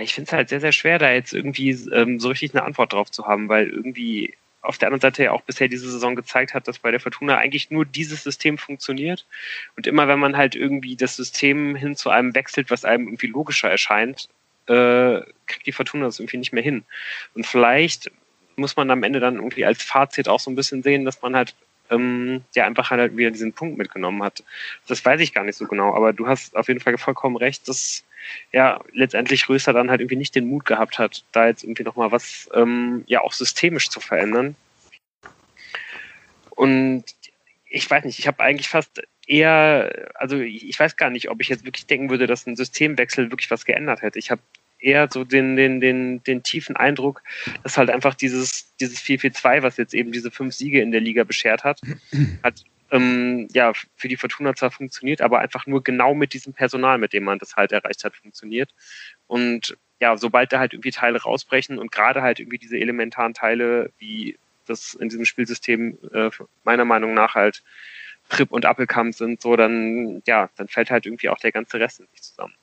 S1: Ich finde es halt sehr, sehr schwer, da jetzt irgendwie ähm, so richtig eine Antwort drauf zu haben, weil irgendwie auf der anderen Seite ja auch bisher diese Saison gezeigt hat, dass bei der Fortuna eigentlich nur dieses System funktioniert. Und immer wenn man halt irgendwie das System hin zu einem wechselt, was einem irgendwie logischer erscheint, äh, kriegt die Fortuna das irgendwie nicht mehr hin. Und vielleicht muss man am Ende dann irgendwie als Fazit auch so ein bisschen sehen, dass man halt ähm, ja einfach halt wieder diesen Punkt mitgenommen hat. Das weiß ich gar nicht so genau, aber du hast auf jeden Fall vollkommen recht, dass ja letztendlich Röster dann halt irgendwie nicht den Mut gehabt hat, da jetzt irgendwie nochmal was ähm, ja auch systemisch zu verändern. Und ich weiß nicht, ich habe eigentlich fast eher, also ich weiß gar nicht, ob ich jetzt wirklich denken würde, dass ein Systemwechsel wirklich was geändert hätte. Ich habe eher so den, den, den, den tiefen Eindruck, dass halt einfach dieses, dieses 4-4-2, was jetzt eben diese fünf Siege in der Liga beschert hat, hat ähm, ja für die Fortuna zwar funktioniert, aber einfach nur genau mit diesem Personal, mit dem man das halt erreicht hat, funktioniert. Und ja, sobald da halt irgendwie Teile rausbrechen und gerade halt irgendwie diese elementaren Teile, wie das in diesem Spielsystem äh, meiner Meinung nach halt Trip und Appelkamp sind, so dann ja, dann fällt halt irgendwie auch der ganze Rest in sich zusammen.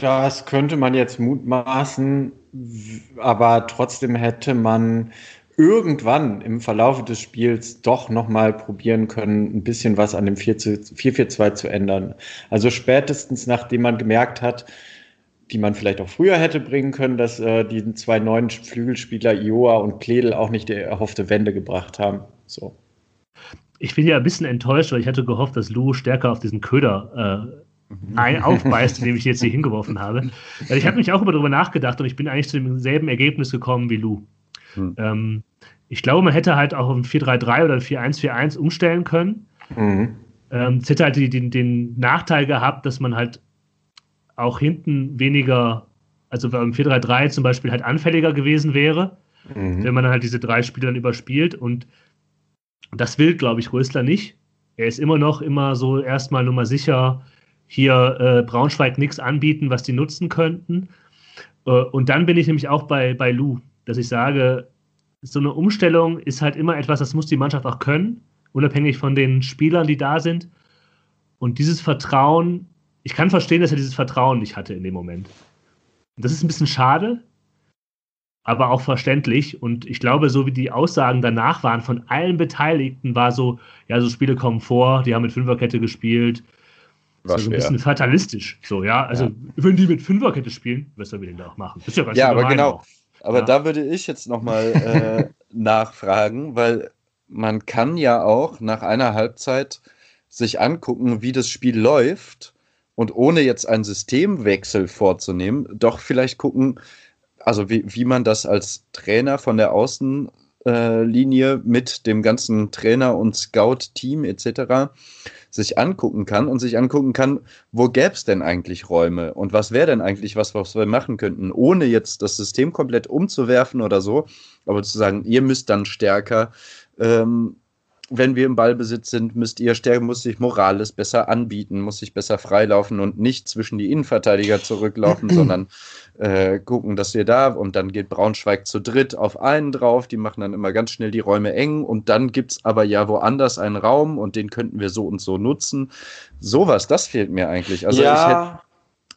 S3: Das könnte man jetzt mutmaßen, aber trotzdem hätte man irgendwann im Verlauf des Spiels doch nochmal probieren können, ein bisschen was an dem 4-4-2 zu ändern. Also spätestens nachdem man gemerkt hat, die man vielleicht auch früher hätte bringen können, dass äh, die zwei neuen Flügelspieler Ioa und Kledel auch nicht die erhoffte Wende gebracht haben. So.
S4: Ich bin ja ein bisschen enttäuscht, weil ich hatte gehofft, dass Lou stärker auf diesen Köder äh, ein aufbeißt, indem ich jetzt hier hingeworfen habe. Ich habe mich auch immer darüber nachgedacht und ich bin eigentlich zu demselben Ergebnis gekommen wie Lou. Hm. Ähm, ich glaube, man hätte halt auch ein 4-3-3 oder ein 4-1-4-1 umstellen können. Mhm. Ähm, es hätte halt den, den Nachteil gehabt, dass man halt auch hinten weniger, also beim 4-3-3 zum Beispiel halt anfälliger gewesen wäre, mhm. wenn man dann halt diese drei Spiele dann überspielt. Und das will, glaube ich, Rösler nicht. Er ist immer noch immer so erstmal nur mal sicher, hier äh, Braunschweig nichts anbieten, was die nutzen könnten. Äh, und dann bin ich nämlich auch bei, bei Lou, dass ich sage, so eine Umstellung ist halt immer etwas, das muss die Mannschaft auch können, unabhängig von den Spielern, die da sind. Und dieses Vertrauen, ich kann verstehen, dass er dieses Vertrauen nicht hatte in dem Moment. Das ist ein bisschen schade, aber auch verständlich. Und ich glaube, so wie die Aussagen danach waren von allen Beteiligten, war so, ja, so Spiele kommen vor, die haben mit Fünferkette gespielt, war das ist ein bisschen fatalistisch. So, ja, also ja. wenn die mit Fünferkette spielen, was soll wir denn da auch machen?
S2: Das ist ja ganz Ja, aber genau. Auch. Aber ja. da würde ich jetzt nochmal äh, nachfragen, weil man kann ja auch nach einer Halbzeit sich angucken, wie das Spiel läuft und ohne jetzt einen Systemwechsel vorzunehmen, doch vielleicht gucken, also wie, wie man das als Trainer von der Außen Seitenlinie mit dem ganzen Trainer und Scout-Team etc. sich angucken kann und sich angucken kann, wo gäbe es denn eigentlich Räume und was wäre denn eigentlich was, was wir machen könnten, ohne jetzt das System komplett umzuwerfen oder so, aber zu sagen, ihr müsst dann stärker ähm, wenn wir im Ballbesitz sind, müsst ihr stärken, muss sich Morales besser anbieten, muss sich besser freilaufen und nicht zwischen die Innenverteidiger zurücklaufen, sondern äh, gucken, dass wir da und dann geht Braunschweig zu dritt auf einen drauf, die machen dann immer ganz schnell die Räume eng und dann gibt es aber ja woanders einen Raum und den könnten wir so und so nutzen. Sowas, das fehlt mir eigentlich. Also ja. ich hätte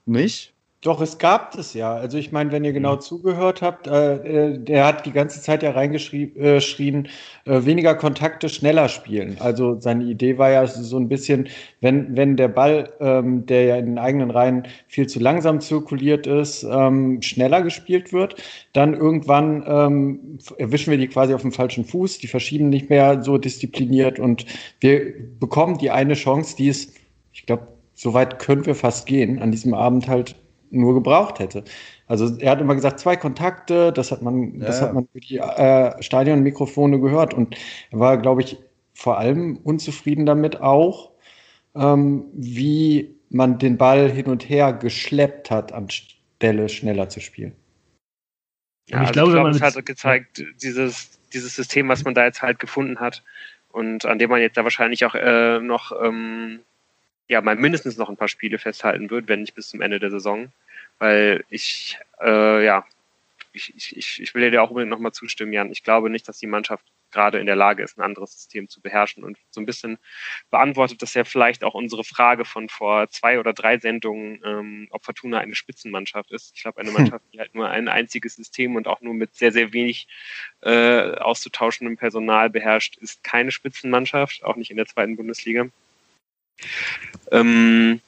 S2: nicht.
S3: Doch, es gab es ja. Also ich meine, wenn ihr genau mhm. zugehört habt, äh, äh, der hat die ganze Zeit ja reingeschrien, äh, äh, weniger Kontakte, schneller spielen. Also seine Idee war ja so ein bisschen, wenn, wenn der Ball, ähm, der ja in den eigenen Reihen viel zu langsam zirkuliert ist, ähm, schneller gespielt wird, dann irgendwann ähm, erwischen wir die quasi auf dem falschen Fuß, die verschieben nicht mehr so diszipliniert und wir bekommen die eine Chance, die ist, ich glaube, so weit können wir fast gehen, an diesem Abend halt nur gebraucht hätte. Also er hat immer gesagt, zwei Kontakte, das hat man, ja, das hat man über die äh, Stadionmikrofone gehört und er war, glaube ich, vor allem unzufrieden damit auch, ähm, wie man den Ball hin und her geschleppt hat, anstelle schneller zu spielen.
S1: Ja, also ich glaube, glaub, es hat gezeigt, dieses, dieses System, was man da jetzt halt gefunden hat und an dem man jetzt da wahrscheinlich auch äh, noch ähm, ja mal mindestens noch ein paar Spiele festhalten wird, wenn nicht bis zum Ende der Saison. Weil ich, äh, ja, ich, ich, ich will dir auch unbedingt nochmal zustimmen, Jan. Ich glaube nicht, dass die Mannschaft gerade in der Lage ist, ein anderes System zu beherrschen. Und so ein bisschen beantwortet das ja vielleicht auch unsere Frage von vor zwei oder drei Sendungen, ähm, ob Fortuna eine Spitzenmannschaft ist. Ich glaube, eine hm. Mannschaft, die halt nur ein einziges System und auch nur mit sehr, sehr wenig äh, auszutauschendem Personal beherrscht, ist keine Spitzenmannschaft, auch nicht in der zweiten Bundesliga. Ähm,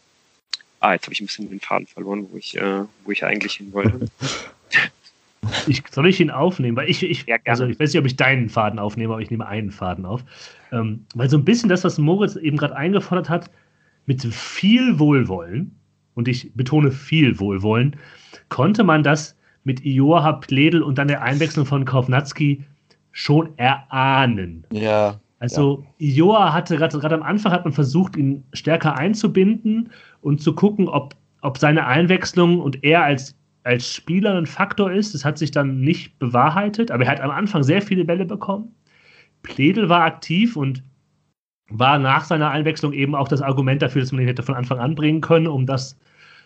S1: ah, jetzt habe ich ein bisschen den Faden verloren, wo ich, äh, wo ich eigentlich hin wollte.
S4: Ich, soll ich ihn aufnehmen? Weil ich, ich, ja, also ich weiß nicht, ob ich deinen Faden aufnehme, aber ich nehme einen Faden auf. Ähm, weil so ein bisschen das, was Moritz eben gerade eingefordert hat, mit viel Wohlwollen, und ich betone viel Wohlwollen, konnte man das mit Ioha Pledel und dann der Einwechslung von Kovnatski schon erahnen.
S2: Ja.
S4: Also ja. Joa hatte gerade am Anfang hat man versucht, ihn stärker einzubinden und zu gucken, ob, ob seine Einwechslung und er als, als Spieler ein Faktor ist. Das hat sich dann nicht bewahrheitet, aber er hat am Anfang sehr viele Bälle bekommen. Pledel war aktiv und war nach seiner Einwechslung eben auch das Argument dafür, dass man ihn hätte von Anfang an bringen können, um das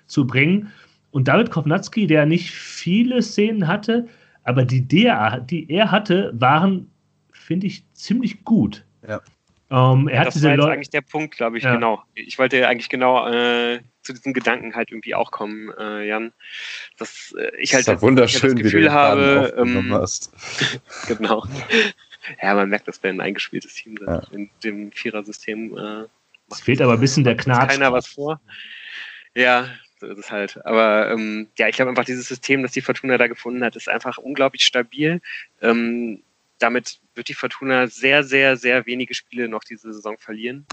S4: zu bringen. Und David Kovnatski, der nicht viele Szenen hatte, aber die, der, die er hatte, waren, finde ich, ziemlich gut.
S1: Ja. Ähm, er hat das war jetzt eigentlich der Punkt, glaube ich, ja. genau. Ich wollte eigentlich genau äh, zu diesem Gedanken halt irgendwie auch kommen, äh, Jan. Dass äh, ich halt
S2: das, wunderschön,
S1: das Gefühl habe, ähm, hast. genau. Ja, man merkt, dass wir ein eingespieltes Team sind. Ja. In dem Vierer-System. Äh,
S4: es fehlt aber ein bisschen der Knatsch.
S1: keiner was vor. Ja, so ist es halt. Aber ähm, ja, ich glaube einfach, dieses System, das die Fortuna da gefunden hat, ist einfach unglaublich stabil. Ähm, damit wird die Fortuna sehr, sehr, sehr wenige Spiele noch diese Saison verlieren.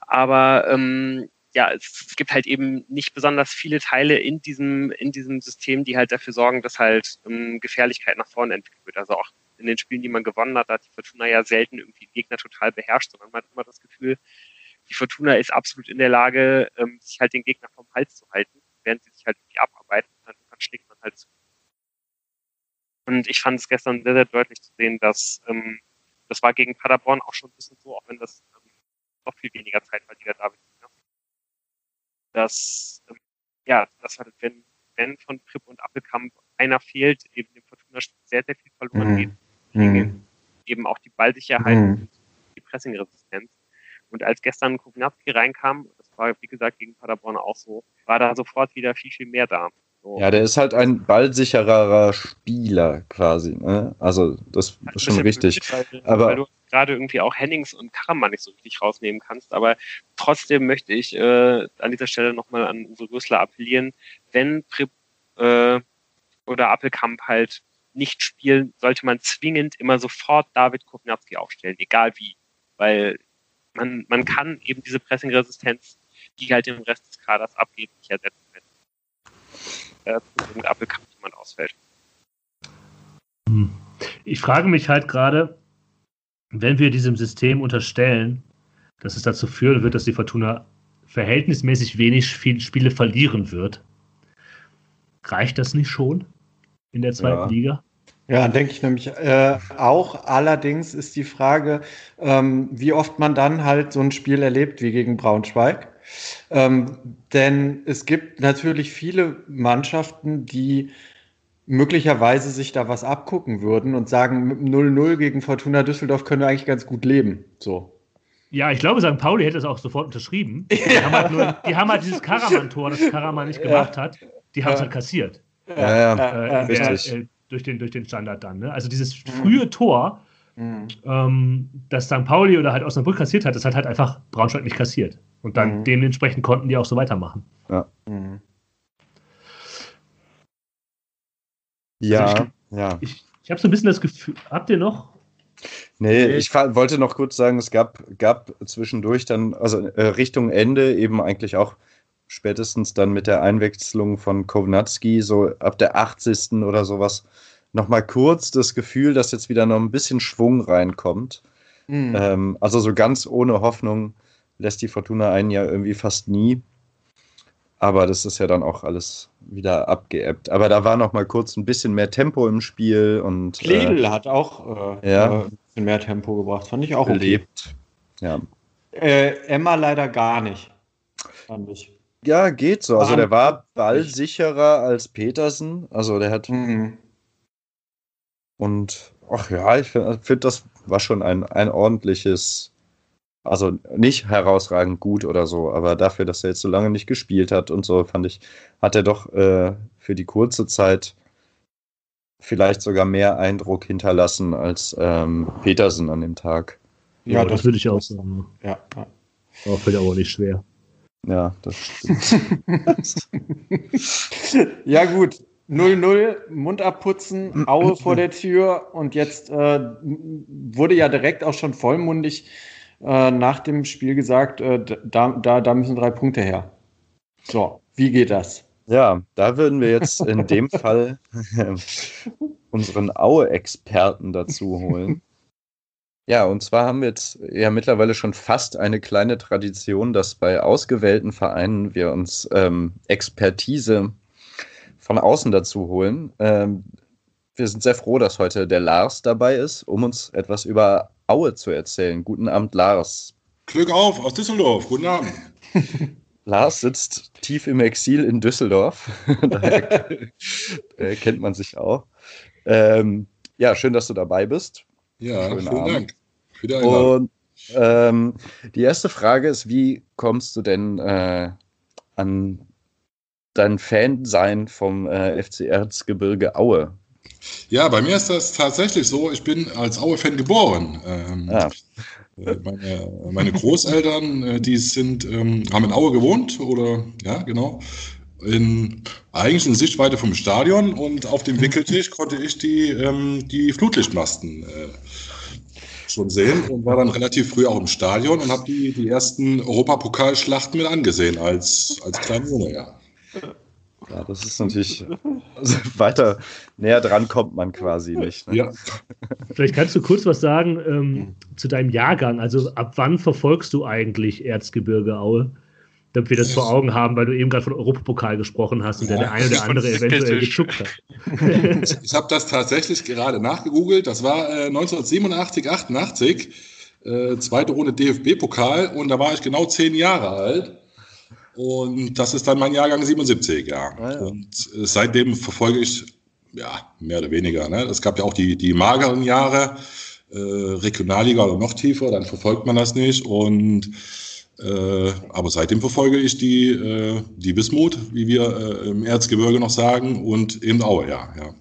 S1: Aber ähm, ja, es, gibt halt eben nicht besonders viele Teile in diesem, in diesem System, die halt dafür sorgen, dass halt ähm, Gefährlichkeit nach vorne entwickelt wird. Also auch in den Spielen, die man gewonnen hat, hat die Fortuna ja selten irgendwie Gegner total beherrscht, sondern man hat immer das Gefühl, die Fortuna ist absolut in der Lage, ähm, sich halt den Gegner vom Hals zu halten, während sie sich halt irgendwie abarbeiten. Dann, dann schlägt man halt zu und ich fand es gestern sehr, sehr deutlich zu sehen, dass ähm, das war gegen Paderborn auch schon ein bisschen so, auch wenn das ähm, noch viel weniger Zeit war, die der David ne? dass ähm, ja, dass halt, wenn, wenn von Pripp und Appelkamp einer fehlt, eben dem Fortuna-Spiel sehr, sehr viel verloren mhm. geht. Mhm. Eben auch die Ballsicherheit mhm. und die Pressing-Resistenz. Und als gestern Kugnatski reinkam, das war wie gesagt gegen Paderborn auch so, war da sofort wieder viel, viel mehr da.
S2: So. Ja, der ist halt ein ballsichererer Spieler quasi. Ne? Also das ist schon richtig. Blöd, weil, aber,
S1: weil du gerade irgendwie auch Hennings und Karaman nicht so richtig rausnehmen kannst. Aber trotzdem möchte ich äh, an dieser Stelle nochmal an unsere Rüssler appellieren, wenn Prip äh, oder Appelkamp halt nicht spielen, sollte man zwingend immer sofort David Kovnatski aufstellen, egal wie. Weil man, man kann eben diese Pressing-Resistenz, die halt im Rest des Kaders abgeht, nicht ersetzen äh, mit Appelkamp jemand ausfällt.
S4: Hm. ich frage mich halt gerade, wenn wir diesem System unterstellen, dass es dazu führen wird, dass die Fortuna verhältnismäßig wenig Spiele verlieren wird, reicht das nicht schon in der zweiten ja. Liga?
S3: Ja, denke ich nämlich äh, auch. Allerdings ist die Frage, ähm, wie oft man dann halt so ein Spiel erlebt wie gegen Braunschweig. Ähm, denn es gibt natürlich viele Mannschaften, die möglicherweise sich da was abgucken würden und sagen, mit 0-0 gegen Fortuna Düsseldorf können wir eigentlich ganz gut leben. So.
S4: Ja, ich glaube, St. Pauli hätte es auch sofort unterschrieben. Die, ja. haben, halt nur, die haben halt dieses Karaman-Tor, das Karaman nicht gemacht ja. hat, die haben es ja. halt kassiert.
S2: Ja, ja, äh,
S4: richtig. Äh, durch, den, durch den Standard dann. Ne? Also dieses frühe Tor, mhm. ähm, das St. Pauli oder halt Osnabrück kassiert hat, das hat halt einfach Braunschweig nicht kassiert. Und dann mhm. dementsprechend konnten die auch so weitermachen.
S2: Ja. Mhm. Ja, also
S4: ich,
S2: ja.
S4: Ich, ich habe so ein bisschen das Gefühl, habt ihr noch?
S2: Nee, ich wollte noch kurz sagen, es gab, gab zwischendurch dann, also äh, Richtung Ende eben eigentlich auch spätestens dann mit der Einwechslung von Kovnatski, so ab der 80. oder sowas, nochmal kurz das Gefühl, dass jetzt wieder noch ein bisschen Schwung reinkommt. Mhm. Ähm, also so ganz ohne Hoffnung lässt die Fortuna einen ja irgendwie fast nie. Aber das ist ja dann auch alles wieder abgeebbt. Aber da war noch mal kurz ein bisschen mehr Tempo im Spiel und
S3: Klegel äh, hat auch äh, ja, ein bisschen mehr Tempo gebracht. Fand ich auch
S2: belebt.
S3: Okay. Ja. Äh, Emma leider gar nicht.
S2: Fand ich. Ja, geht so. Also der war ballsicherer als Petersen. Also der hat. Mhm. Und ach ja, ich finde, find, das war schon ein, ein ordentliches also nicht herausragend gut oder so, aber dafür, dass er jetzt so lange nicht gespielt hat und so, fand ich, hat er doch äh, für die kurze Zeit vielleicht sogar mehr Eindruck hinterlassen als ähm, Petersen an dem Tag.
S4: Ja, ja das, das würde ich auch sagen.
S3: Ja. ja.
S4: Aber fällt aber auch nicht schwer.
S2: Ja, das stimmt.
S3: ja, gut. 0-0, Mund abputzen, Aue vor der Tür und jetzt äh, wurde ja direkt auch schon vollmundig äh, nach dem Spiel gesagt, äh, da, da, da müssen drei Punkte her. So, wie geht das?
S2: Ja, da würden wir jetzt in dem Fall unseren Aue-Experten dazu holen. Ja, und zwar haben wir jetzt ja mittlerweile schon fast eine kleine Tradition, dass bei ausgewählten Vereinen wir uns ähm, Expertise von außen dazu holen. Ähm, wir sind sehr froh, dass heute der Lars dabei ist, um uns etwas über Aue zu erzählen. Guten Abend, Lars.
S5: Glück auf aus Düsseldorf. Guten Abend.
S2: Lars sitzt tief im Exil in Düsseldorf. Daher kennt man sich auch. Ähm, ja, schön, dass du dabei bist.
S5: Ja, Schönen vielen Abend.
S2: Dank. Und ähm, die erste Frage ist, wie kommst du denn äh, an dein Fansein vom äh, FC Erzgebirge Aue?
S5: Ja, bei mir ist das tatsächlich so. Ich bin als Aue-Fan geboren. Ähm, ah. Äh, meine, meine, Großeltern, äh, die sind, ähm, haben in Aue gewohnt oder ja, genau. In, eigentlich in Sichtweite vom Stadion und auf dem Wickeltisch konnte ich die, ähm, die Flutlichtmasten äh, schon sehen und war dann relativ früh auch im Stadion und habe die, die ersten Europapokalschlachten mit angesehen als, als kleiner Junge, ja.
S2: Ja, das ist natürlich also weiter näher dran kommt man quasi nicht.
S5: Ne? Ja.
S4: Vielleicht kannst du kurz was sagen ähm, zu deinem Jahrgang. Also ab wann verfolgst du eigentlich Erzgebirge Aue? Damit wir das vor Augen haben, weil du eben gerade von Europapokal gesprochen hast und ja, der, eine oder andere eventuell gezuckt hat.
S5: ich habe das tatsächlich gerade nachgegoogelt. Das war äh, 1987, 88, äh, zweite Runde DFB-Pokal und da war ich genau zehn Jahre alt. Und das ist dann mein Jahrgang 77, ja. Ah, ja. Und äh, seitdem verfolge ich, ja, mehr oder weniger. Ne? Es gab ja auch die, die mageren Jahre, äh, Regionalliga oder noch tiefer, dann verfolgt man das nicht. Und äh, aber seitdem verfolge ich die, äh, die Bismut, wie wir äh, im Erzgebirge noch sagen, und eben Aue, ja. ja.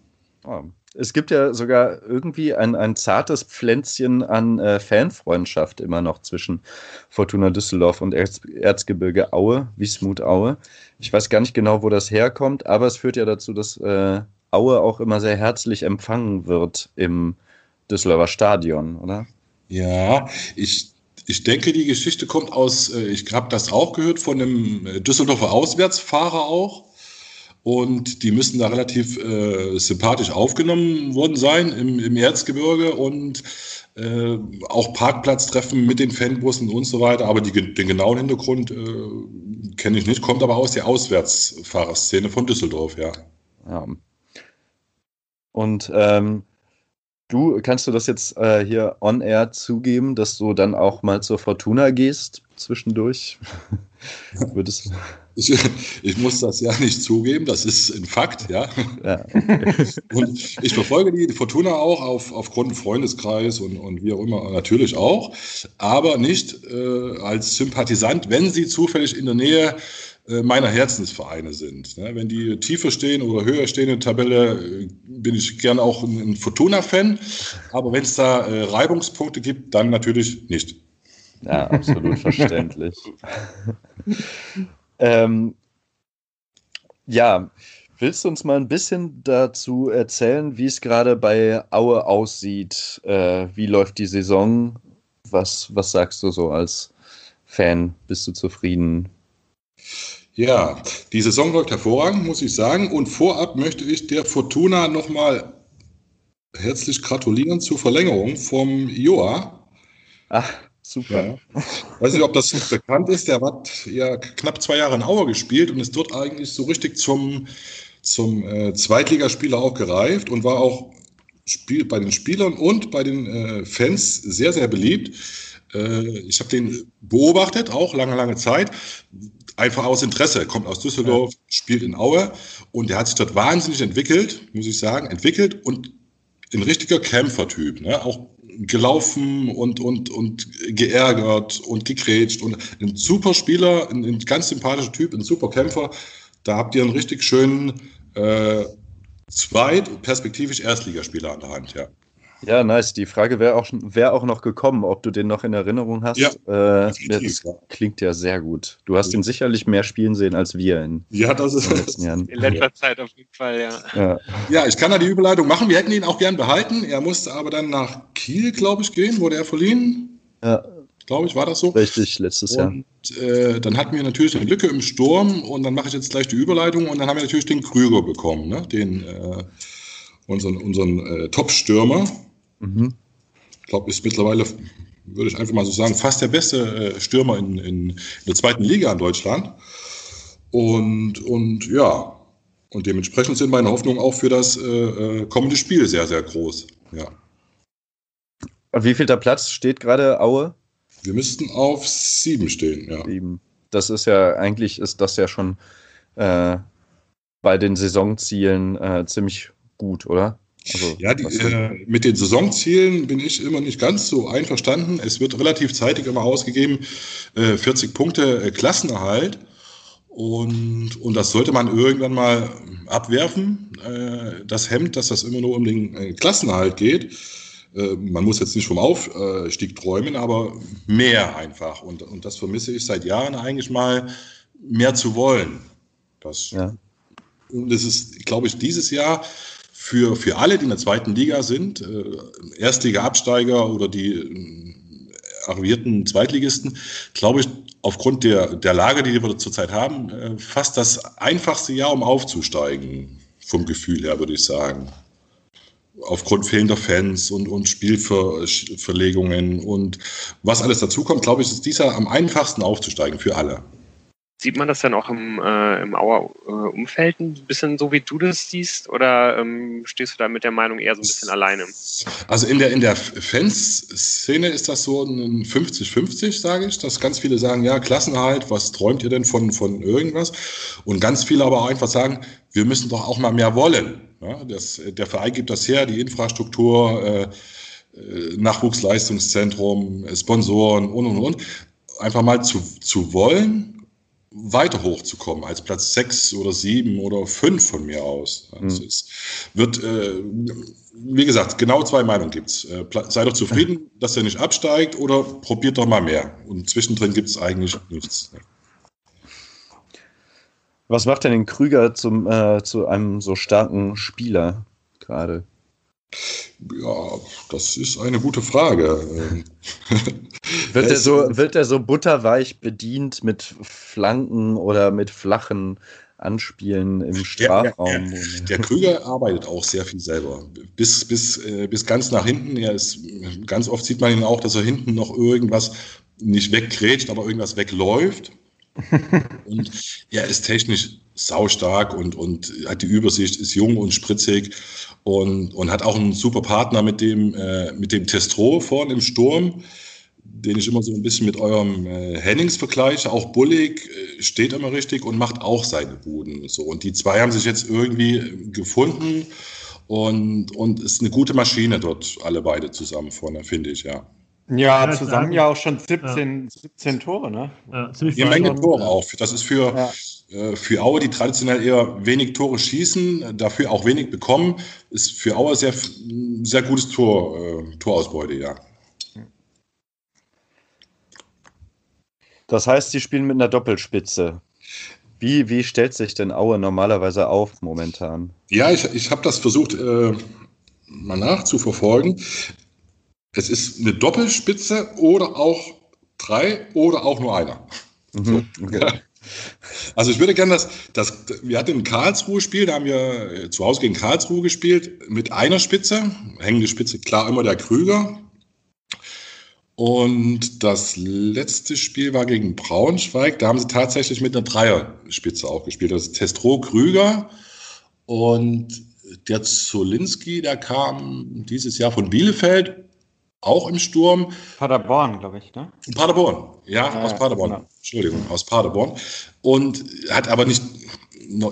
S2: Oh, es gibt ja sogar irgendwie ein, ein zartes Pflänzchen an äh, Fanfreundschaft immer noch zwischen Fortuna Düsseldorf und Erz, Erzgebirge Aue, Wismut Aue. Ich weiß gar nicht genau, wo das herkommt, aber es führt ja dazu, dass äh, Aue auch immer sehr herzlich empfangen wird im Düsseldorfer Stadion, oder?
S5: Ja, ich, ich denke, die Geschichte kommt aus, äh, ich habe das auch gehört von einem Düsseldorfer Auswärtsfahrer auch und die müssen da relativ äh, sympathisch aufgenommen worden sein im, im Erzgebirge und äh, auch Parkplatztreffen mit den Fanbussen und so weiter. Aber die, den genauen Hintergrund äh, kenne ich nicht, kommt aber aus der Auswärtsfahrerszene von Düsseldorf, ja. ja.
S2: Und ähm, du, kannst du das jetzt äh, hier on air zugeben, dass du dann auch mal zur Fortuna gehst zwischendurch?
S5: Würdest ich, ich, muss das ja nicht zugeben, das ist ein Fakt, ja. ja. und ich verfolge die Fortuna auch auf, aufgrund Freundeskreis und, und wie auch immer natürlich auch, aber nicht äh, als Sympathisant, wenn sie zufällig in der Nähe äh, meiner Herzensvereine sind. Ne? Wenn die tiefer stehen oder höher stehen in der Tabelle, äh, bin ich gern auch ein, ein Fortuna-Fan, aber wenn es da äh, Reibungspunkte gibt, dann natürlich nicht.
S2: Ja, absolut verständlich. ähm, ja, willst du uns mal ein bisschen dazu erzählen, wie es gerade bei Aue aussieht? Äh, wie läuft die Saison? Was, was sagst du so als Fan? Bist du zufrieden?
S5: Ja, die Saison läuft hervorragend, muss ich sagen. Und vorab möchte ich der Fortuna nochmal herzlich gratulieren zur Verlängerung vom Joa.
S2: Ach, Super. Ja.
S5: Weiß nicht, ob das bekannt ist. Der hat ja knapp zwei Jahre in Auer gespielt und ist dort eigentlich so richtig zum, zum äh, Zweitligaspieler auch gereift und war auch Spiel, bei den Spielern und bei den äh, Fans sehr, sehr beliebt. Äh, ich habe den beobachtet, auch lange, lange Zeit. Einfach aus Interesse. Kommt aus Düsseldorf, ja. spielt in Aue und der hat sich dort wahnsinnig entwickelt, muss ich sagen, entwickelt und ein richtiger Kämpfertyp. Ne? Auch gelaufen und, und, und geärgert und gegrätscht und ein super Spieler, ein, ein ganz sympathischer Typ, ein super Kämpfer. Da habt ihr einen richtig schönen äh, Zweit-, perspektivisch Erstligaspieler an der Hand, ja.
S2: Ja, nice. Die Frage wäre auch, wär auch noch gekommen, ob du den noch in Erinnerung hast. Ja, äh, das klingt ja sehr gut. Du hast ihn sicherlich mehr spielen sehen als wir in,
S5: ja, das ist,
S1: den letzten Jahren. In letzter Zeit auf jeden Fall, ja.
S5: ja. Ja, ich kann da die Überleitung machen. Wir hätten ihn auch gern behalten. Er musste aber dann nach Kiel, glaube ich, gehen. Wurde er verliehen? Ja. Glaube ich, war das so?
S2: Richtig, letztes
S5: und, Jahr. Äh, dann hatten wir natürlich eine Lücke im Sturm und dann mache ich jetzt gleich die Überleitung und dann haben wir natürlich den Krüger bekommen, ne? den äh, unseren, unseren äh, Top-Stürmer Mhm. Ich glaube, ist mittlerweile, würde ich einfach mal so sagen, fast der beste äh, Stürmer in, in, in, der zweiten Liga in Deutschland. Und, und ja, und dementsprechend sind meine Hoffnungen auch für das äh, äh kommende Spiel sehr, sehr groß. Ja.
S2: Wie viel der Platz steht gerade Aue?
S5: Wir müssten auf sieben stehen, ja.
S2: Sieben. Das ist ja, eigentlich ist das ja schon äh, bei den Saisonzielen äh, ziemlich gut, oder?
S5: Also, ja, die, äh, mit den Saisonzielen bin ich immer nicht ganz so einverstanden. Es wird relativ zeitig immer ausgegeben, äh, 40 Punkte äh, Klassenerhalt. Und, und das sollte man irgendwann mal abwerfen, äh, das Hemd, dass das immer nur um den äh, Klassenerhalt geht. Äh, man muss jetzt nicht vom Aufstieg träumen, aber mehr einfach. Und, und das vermisse ich seit Jahren eigentlich mal, mehr zu wollen. Das, ja. Und es ist, glaube ich, dieses Jahr für, für alle, die in der zweiten Liga sind, äh, Erstliga-Absteiger oder die äh, arrivierten Zweitligisten, glaube ich, aufgrund der, der Lage, die wir zurzeit haben, äh, fast das einfachste Jahr, um aufzusteigen, vom Gefühl her, würde ich sagen. Aufgrund fehlender Fans und, und Spielverlegungen und was alles dazukommt, glaube ich, ist dieser am einfachsten aufzusteigen für alle.
S1: Sieht man das dann auch im, äh, im Auer äh, Umfeld ein bisschen so, wie du das siehst? Oder ähm, stehst du da mit der Meinung eher so ein bisschen alleine?
S5: Also in der, in der Fanszene ist das so ein 50-50, sage ich, dass ganz viele sagen, ja, Klassenhalt, was träumt ihr denn von, von irgendwas? Und ganz viele aber auch einfach sagen, wir müssen doch auch mal mehr wollen. Ja, das, der Verein gibt das her, die Infrastruktur, äh, äh Nachwuchsleistungszentrum, Sponsoren und, und, und. Einfach mal zu, zu wollen weiter hochzukommen als Platz sechs oder sieben oder fünf von mir aus. Es mhm. wird, äh, wie gesagt, genau zwei Meinungen gibt es. Äh, sei doch zufrieden, dass er nicht absteigt oder probiert doch mal mehr. Und zwischendrin gibt es eigentlich nichts.
S2: Was macht denn den Krüger zum, äh, zu einem so starken Spieler gerade?
S5: Ja, das ist eine gute Frage.
S2: wird, er so, wird er so butterweich bedient mit Flanken oder mit flachen anspielen im Strafraum.
S5: Der, der, der, Krüger arbeitet auch sehr viel selber. Bis, bis, äh, bis ganz nach hinten. Er ist, ganz oft sieht man ihn auch, dass er hinten noch irgendwas nicht weggrätscht, aber irgendwas wegläuft. Und er ist technisch saustark und, und hat die Übersicht, ist jung und spritzig und, und hat auch einen super Partner mit dem, äh, mit dem Testro vorne im Sturm den ich immer so ein bisschen mit eurem äh, Hennings vergleiche. Auch Bullig äh, steht immer richtig und macht auch seine Buden. So. Und die zwei haben sich jetzt irgendwie äh, gefunden und, und ist eine gute Maschine dort, alle beide zusammen vorne, finde ich, ja.
S3: Ja, zusammen ja auch schon 17, ja. 17 Tore, ne?
S5: Ja, ziemlich Eine Menge Tore auch. Das ist für, ja. äh, für Aue, die traditionell eher wenig Tore schießen, dafür auch wenig bekommen, ist für Aue sehr, sehr gutes Tor, äh, Torausbeute, ja.
S2: Das heißt, sie spielen mit einer Doppelspitze. Wie, wie stellt sich denn Aue normalerweise auf momentan?
S5: Ja, ich, ich habe das versucht äh, mal nachzuverfolgen. Es ist eine Doppelspitze oder auch drei oder auch nur einer. Mhm, okay. Also ich würde gerne das, das, wir hatten ein Karlsruhe-Spiel, da haben wir zu Hause gegen Karlsruhe gespielt mit einer Spitze, hängende Spitze, klar immer der Krüger, und das letzte Spiel war gegen Braunschweig. Da haben sie tatsächlich mit einer Dreierspitze auch gespielt. Das ist Testro Krüger und der Zolinski, der kam dieses Jahr von Bielefeld, auch im Sturm.
S3: Paderborn, glaube ich, ne?
S5: Paderborn, ja, ja aus Paderborn. Ja. Entschuldigung, aus Paderborn. Und hat aber nicht,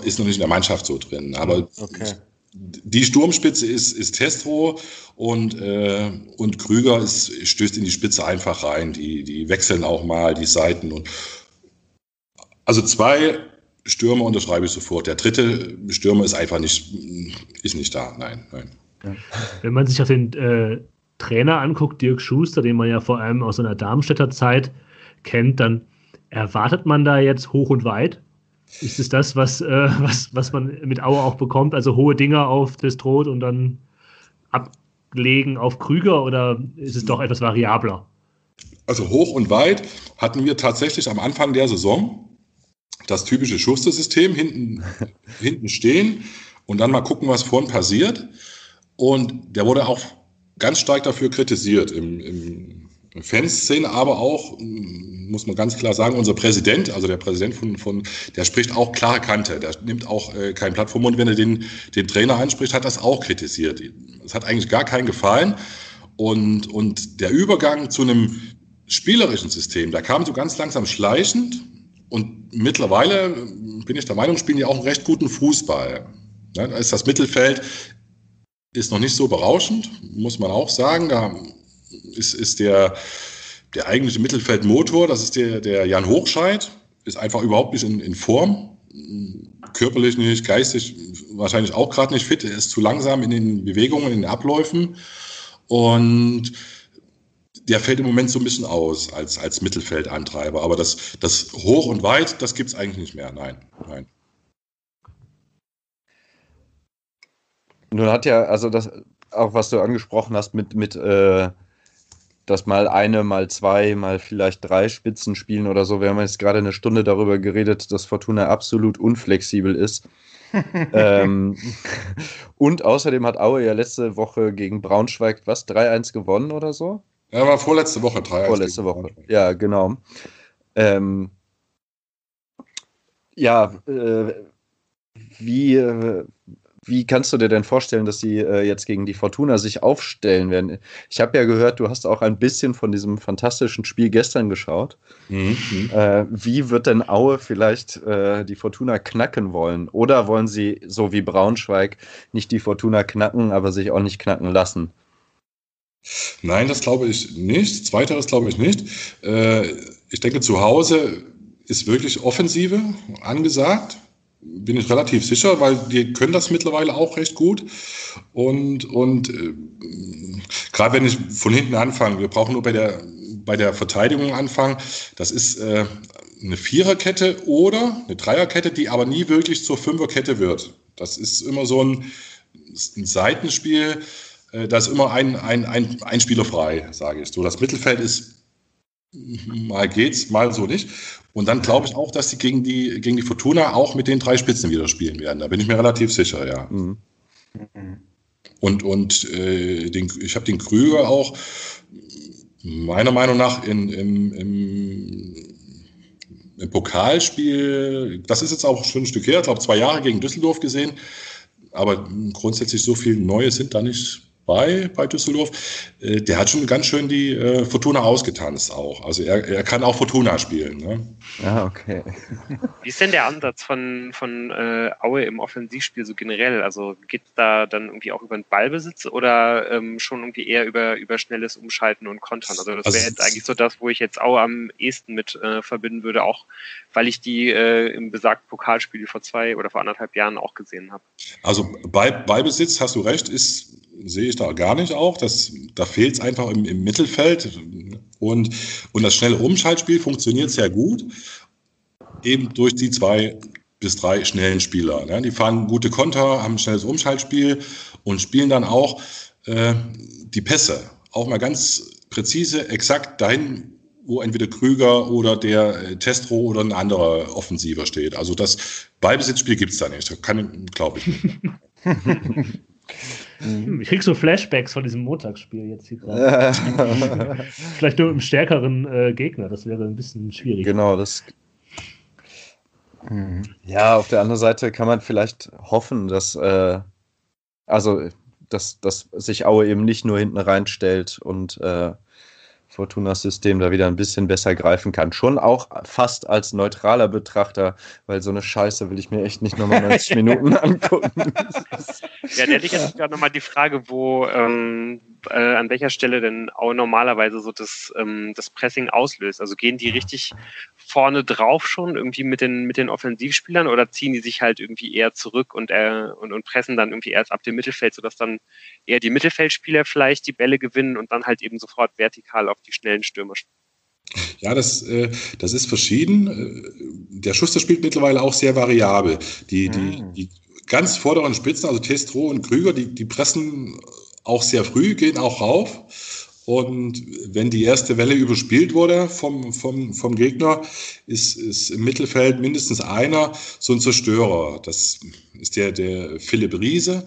S5: ist noch nicht in der Mannschaft so drin. Aber okay die Sturmspitze ist, ist Testro und, äh, und Krüger ist, stößt in die Spitze einfach rein. Die, die wechseln auch mal die Seiten. Und also zwei Stürmer unterschreibe ich sofort. Der dritte Stürmer ist einfach nicht, ist nicht da. Nein, nein.
S4: Wenn man sich auch den äh, Trainer anguckt, Dirk Schuster, den man ja vor allem aus seiner Darmstädter Zeit kennt, dann erwartet man da jetzt hoch und weit ist es das, was, äh, was, was man mit Auer auch bekommt? Also hohe Dinger auf Destrot und dann ablegen auf Krüger oder ist es doch etwas variabler?
S5: Also hoch und weit hatten wir tatsächlich am Anfang der Saison das typische Schuster-System, hinten, hinten stehen und dann mal gucken, was vorn passiert. Und der wurde auch ganz stark dafür kritisiert im, im Fanszene, aber auch, muss man ganz klar sagen, unser Präsident, also der Präsident von, von der spricht auch klare Kante. Der nimmt auch äh, kein Blatt vom. Wenn er den, den Trainer anspricht, hat das auch kritisiert. Es hat eigentlich gar keinen gefallen. Und, und der Übergang zu einem spielerischen System, da kam so ganz langsam schleichend. Und mittlerweile bin ich der Meinung, spielen die auch einen recht guten Fußball. Ja, da ist das Mittelfeld ist noch nicht so berauschend, muss man auch sagen. Da ist, ist der, der eigentliche Mittelfeldmotor, das ist der, der Jan Hochscheid, ist einfach überhaupt nicht in, in Form. Körperlich nicht, geistig wahrscheinlich auch gerade nicht fit. Er ist zu langsam in den Bewegungen, in den Abläufen. Und der fällt im Moment so ein bisschen aus als, als Mittelfeldantreiber. Aber das, das Hoch und Weit, das gibt es eigentlich nicht mehr. Nein, nein.
S2: Nun hat ja, also das, auch was du angesprochen hast mit, mit äh, dass mal eine, mal zwei, mal vielleicht drei Spitzen spielen oder so. Wir haben jetzt gerade eine Stunde darüber geredet, dass Fortuna absolut unflexibel ist. ähm, und außerdem hat Aue ja letzte Woche gegen Braunschweig was 3-1 gewonnen oder so?
S5: Ja, war vorletzte Woche 3-1.
S2: Vorletzte Woche, ja, genau. Ähm, ja, äh, wie, äh, wie kannst du dir denn vorstellen, dass sie äh, jetzt gegen die Fortuna sich aufstellen werden? Ich habe ja gehört, du hast auch ein bisschen von diesem fantastischen Spiel gestern geschaut. Mhm. Äh, wie wird denn Aue vielleicht äh, die Fortuna knacken wollen? Oder wollen sie, so wie Braunschweig, nicht die Fortuna knacken, aber sich auch nicht knacken lassen?
S5: Nein, das glaube ich nicht. Zweiteres glaube ich nicht. Äh, ich denke, zu Hause ist wirklich Offensive angesagt bin ich relativ sicher, weil die können das mittlerweile auch recht gut. Und, und äh, gerade wenn ich von hinten anfange, wir brauchen nur bei der, bei der Verteidigung anfangen, das ist äh, eine Viererkette oder eine Dreierkette, die aber nie wirklich zur Fünferkette wird. Das ist immer so ein, ein Seitenspiel, äh, da ist immer ein, ein, ein, ein Spieler frei, sage ich so. Das Mittelfeld ist mal geht's, mal so nicht. Und dann glaube ich auch, dass sie gegen die, gegen die Fortuna auch mit den drei Spitzen wieder spielen werden. Da bin ich mir relativ sicher, ja. Mhm. Und, und äh, den, ich habe den Krüger auch meiner Meinung nach in, im, im, im Pokalspiel, das ist jetzt auch schon ein Stück her, ich glaube zwei Jahre gegen Düsseldorf gesehen, aber grundsätzlich so viel Neues sind da nicht bei, bei Düsseldorf. Äh, der hat schon ganz schön die äh, Fortuna ausgetanzt auch. Also er, er kann auch Fortuna spielen. Ne?
S2: Ja, okay.
S1: Wie ist denn der Ansatz von, von äh, Aue im Offensivspiel so generell? Also geht es da dann irgendwie auch über den Ballbesitz oder ähm, schon irgendwie eher über, über schnelles Umschalten und Kontern? Also das wäre also, jetzt eigentlich so das, wo ich jetzt Aue am ehesten mit äh, verbinden würde, auch weil ich die äh, im besagten Pokalspiel vor zwei oder vor anderthalb Jahren auch gesehen habe.
S5: Also bei Ballbesitz, hast du recht, ist sehe ich da gar nicht auch. Das, da fehlt es einfach im, im, Mittelfeld. Und, und das schnelle Umschaltspiel funktioniert sehr gut, eben durch die zwei bis drei schnellen Spieler. Ne? Die fahren gute Konter, haben ein schnelles Umschaltspiel und spielen dann auch äh, die Pässe. Auch mal ganz präzise, exakt dahin, wo entweder Krüger oder der äh, Testro oder ein anderer Offensiver steht. Also das Ballbesitzspiel gibt es da nicht. Das kann, glaube ich nicht.
S4: Mhm. Ich krieg so Flashbacks von diesem Montagsspiel jetzt hier gerade. Vielleicht nur mit einem stärkeren äh, Gegner, das wäre ein bisschen schwierig.
S2: Genau, das. Mhm. Ja, auf der anderen Seite kann man vielleicht hoffen, dass, äh, also, dass, dass sich Aue eben nicht nur hinten reinstellt und äh, Fortunas System da wieder ein bisschen besser greifen kann. Schon auch fast als neutraler Betrachter, weil so eine Scheiße will ich mir echt nicht nochmal 90 Minuten angucken.
S1: Ja, der ich jetzt gerade nochmal die Frage, wo, ähm, äh, an welcher Stelle denn auch normalerweise so das, ähm, das Pressing auslöst. Also gehen die richtig vorne drauf schon irgendwie mit den, mit den Offensivspielern oder ziehen die sich halt irgendwie eher zurück und, äh, und, und pressen dann irgendwie erst ab dem Mittelfeld, sodass dann eher die Mittelfeldspieler vielleicht die Bälle gewinnen und dann halt eben sofort vertikal auf die schnellen Stürmer
S5: ja, das, äh, das ist verschieden. Äh, der Schuster spielt mittlerweile auch sehr variabel. Die, die, ah. die ganz vorderen Spitzen, also Testro und Krüger, die, die pressen auch sehr früh, gehen auch rauf. Und wenn die erste Welle überspielt wurde vom, vom, vom Gegner, ist, ist im Mittelfeld mindestens einer so ein Zerstörer. Das ist der, der Philipp Riese.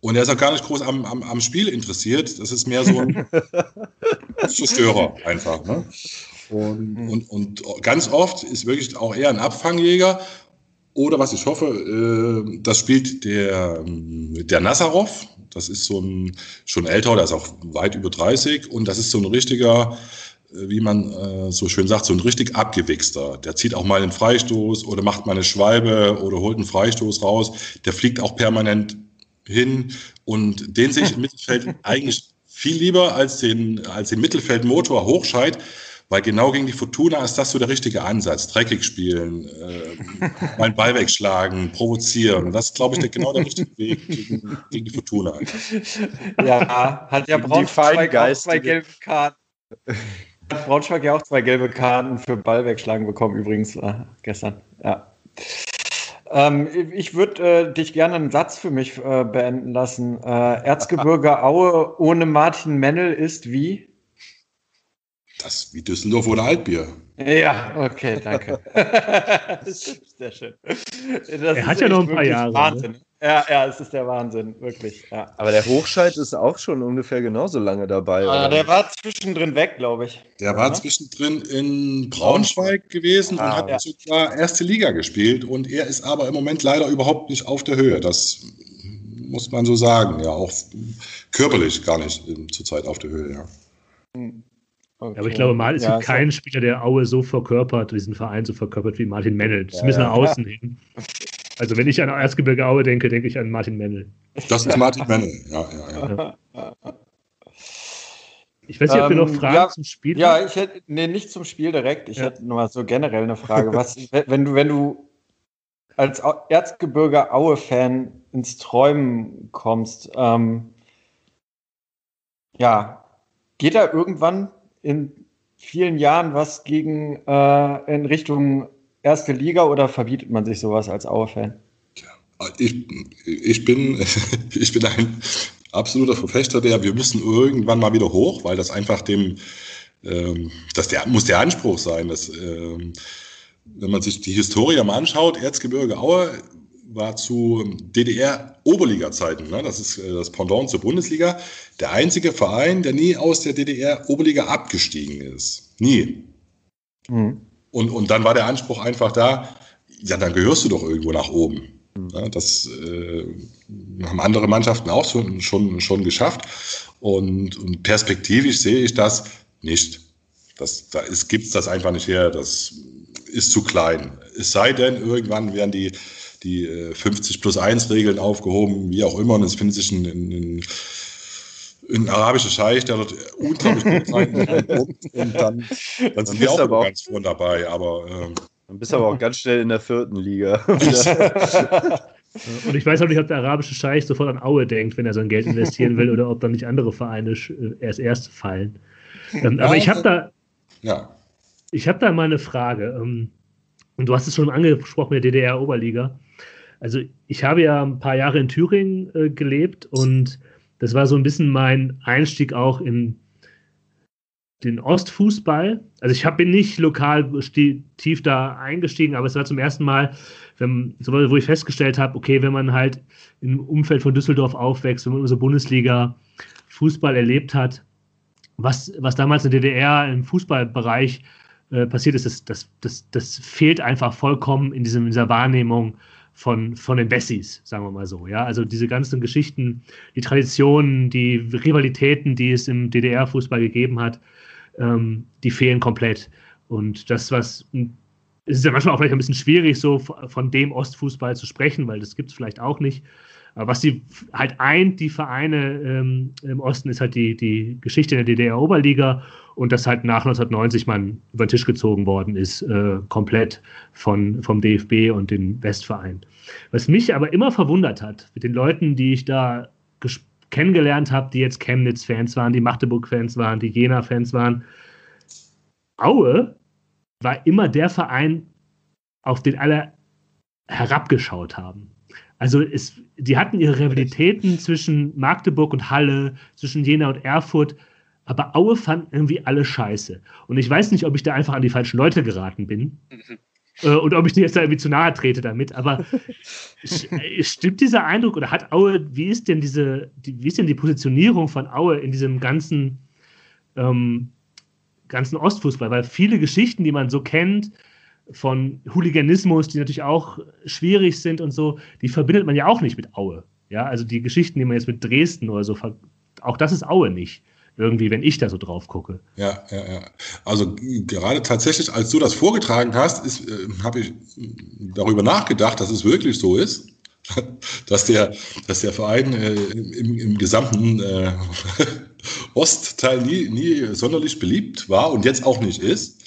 S5: Und er ist auch gar nicht groß am, am, am Spiel interessiert. Das ist mehr so ein Zerstörer einfach. Ne? Und, und, und ganz oft ist wirklich auch eher ein Abfangjäger. Oder was ich hoffe, äh, das spielt der, der Nazarov. Das ist so ein schon älter, der ist auch weit über 30. Und das ist so ein richtiger, äh, wie man äh, so schön sagt, so ein richtig abgewichster. Der zieht auch mal einen Freistoß oder macht mal eine Schwalbe oder holt einen Freistoß raus. Der fliegt auch permanent hin und den sehe ich im Mittelfeld eigentlich viel lieber als den, als den Mittelfeldmotor Hochscheid, weil genau gegen die Fortuna ist das so der richtige Ansatz. Dreckig spielen, äh, mal einen Ball wegschlagen, provozieren. Das ist, glaube ich, der, genau der richtige Weg gegen, gegen die Fortuna.
S3: Ja, hat ja Braunschweig auch zwei gelbe Karten. Hat Braunschweig ja auch zwei gelbe Karten für Ball wegschlagen bekommen, übrigens äh, gestern. Ja. Ähm, ich würde äh, dich gerne einen Satz für mich äh, beenden lassen. Äh, Erzgebirge Aue ohne Martin Mennel ist wie?
S5: Das wie Düsseldorf oder Altbier.
S3: Ja, okay, danke. Sehr schön.
S4: Das er hat ja noch ein paar Jahre.
S3: Wahnsinn. Ne? Ja, ja, es ist der Wahnsinn, wirklich. Ja.
S2: Aber der Hochscheid ist auch schon ungefähr genauso lange dabei.
S3: Ah, der war zwischendrin weg, glaube ich.
S5: Der war zwischendrin in Braunschweig gewesen ah, und hat ja. sogar erste Liga gespielt. Und er ist aber im Moment leider überhaupt nicht auf der Höhe. Das muss man so sagen. Ja, auch körperlich gar nicht zurzeit auf der Höhe. Ja.
S4: Hm. Okay. Aber ich glaube mal, es ja, gibt keinen Spieler, der Aue so verkörpert, diesen Verein so verkörpert wie Martin Mennel. Zumindest ja, ja. nach außen hin. Also wenn ich an Erzgebirge Aue denke, denke ich an Martin Mennel.
S5: Das ist Martin Mennel, ja, ja, ja.
S4: Ich weiß nicht, ob wir noch ähm, Fragen
S3: ja,
S4: zum Spiel
S3: Ja, haben. ich hätte, nee, nicht zum Spiel direkt. Ich ja. hätte nur mal so generell eine Frage. Was, wenn du, wenn du als Erzgebirge Aue-Fan ins Träumen kommst, ähm, ja, geht da irgendwann in vielen Jahren was gegen äh, in Richtung erste Liga oder verbietet man sich sowas als Aue-Fan?
S5: Ich, ich, bin, ich bin ein absoluter Verfechter der, wir müssen irgendwann mal wieder hoch, weil das einfach dem, ähm, das der, muss der Anspruch sein, dass, ähm, wenn man sich die Historie mal anschaut, Erzgebirge Aue war zu DDR-Oberliga-Zeiten, ne? das ist äh, das Pendant zur Bundesliga, der einzige Verein, der nie aus der DDR-Oberliga abgestiegen ist. Nie. Mhm. Und, und dann war der Anspruch einfach da, ja, dann gehörst du doch irgendwo nach oben. Mhm. Ja, das äh, haben andere Mannschaften auch schon, schon, schon geschafft. Und, und perspektivisch sehe ich das nicht. Das, da gibt es das einfach nicht her. Das ist zu klein. Es sei denn, irgendwann werden die, die 50 äh, plus 1 Regeln aufgehoben, wie auch immer. Und es findet sich ein, ein, ein arabischer Scheich, der dort unglaublich gut sein und dann, dann sind wir auch, auch ganz vorne dabei. Aber ähm,
S2: dann bist du aber auch ganz schnell in der vierten Liga.
S4: Und ich weiß auch nicht, ob der arabische Scheich sofort an Aue denkt, wenn er sein Geld investieren will, oder ob dann nicht andere Vereine äh, erst erst fallen. Ähm, aber ich habe da, ja. ich habe da mal eine Frage. Ähm, und du hast es schon angesprochen mit der DDR-Oberliga. Also ich habe ja ein paar Jahre in Thüringen äh, gelebt und das war so ein bisschen mein Einstieg auch in den Ostfußball. Also ich hab, bin nicht lokal tief da eingestiegen, aber es war zum ersten Mal, wenn, wo ich festgestellt habe, okay, wenn man halt im Umfeld von Düsseldorf aufwächst, wenn man so Bundesliga Fußball erlebt hat, was, was damals in der DDR im Fußballbereich äh, passiert ist, das, das, das, das fehlt einfach vollkommen in, diesem, in dieser Wahrnehmung von, von den Bessis, sagen wir mal so. Ja? Also diese ganzen Geschichten, die Traditionen, die Rivalitäten, die es im DDR-Fußball gegeben hat, ähm, die fehlen komplett. Und das, was es ist ja manchmal auch vielleicht ein bisschen schwierig, so von dem Ostfußball zu sprechen, weil das gibt es vielleicht auch nicht. Aber was die halt eint, die Vereine ähm, im Osten, ist halt die, die Geschichte der DDR-Oberliga und dass halt nach 1990 man über den Tisch gezogen worden ist, äh, komplett von, vom DFB und den Westvereinen. Was mich aber immer verwundert hat, mit den Leuten, die ich da kennengelernt habe, die jetzt Chemnitz-Fans waren, die Magdeburg-Fans waren, die Jena-Fans waren. Aue war immer der Verein, auf den alle herabgeschaut haben. Also es, die hatten ihre Rivalitäten zwischen Magdeburg und Halle, zwischen Jena und Erfurt, aber Aue fanden irgendwie alle scheiße. Und ich weiß nicht, ob ich da einfach an die falschen Leute geraten bin. Mhm. Äh, und ob ich dir jetzt da irgendwie zu nahe trete damit, aber äh, stimmt dieser Eindruck oder hat Aue, wie ist denn diese, die, wie ist denn die Positionierung von Aue in diesem ganzen, ähm, ganzen Ostfußball? Weil viele Geschichten, die man so kennt, von Hooliganismus, die natürlich auch schwierig sind und so, die verbindet man ja auch nicht mit Aue. Ja, also die Geschichten, die man jetzt mit Dresden oder so, auch das ist Aue nicht irgendwie, wenn ich da so drauf gucke.
S5: Ja, ja, ja. Also gerade tatsächlich, als du das vorgetragen hast, äh, habe ich darüber nachgedacht, dass es wirklich so ist, dass der, dass der Verein äh, im, im, gesamten äh, Ostteil nie, nie sonderlich beliebt war und jetzt auch nicht ist.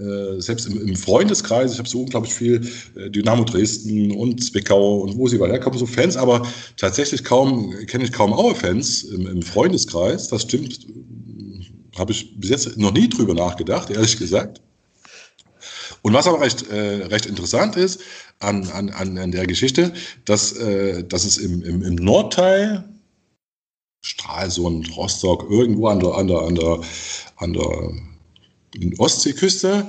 S5: Äh, selbst im, Freundeskreis, ich habe so unglaublich viel äh, Dynamo Dresden und Zwickau und wo sie überall herkommen, so Fans, aber tatsächlich kaum, kenne ich kaum Aue-Fans im, im, Freundeskreis. Das stimmt, habe ich bis jetzt noch nie drüber nachgedacht, ehrlich gesagt. Und was aber recht, äh, recht interessant ist an, an, an der Geschichte, dass, äh, dass es im, im, im Nordteil Stralsund, Rostock, irgendwo an der, an der, an der, an der Ostseeküste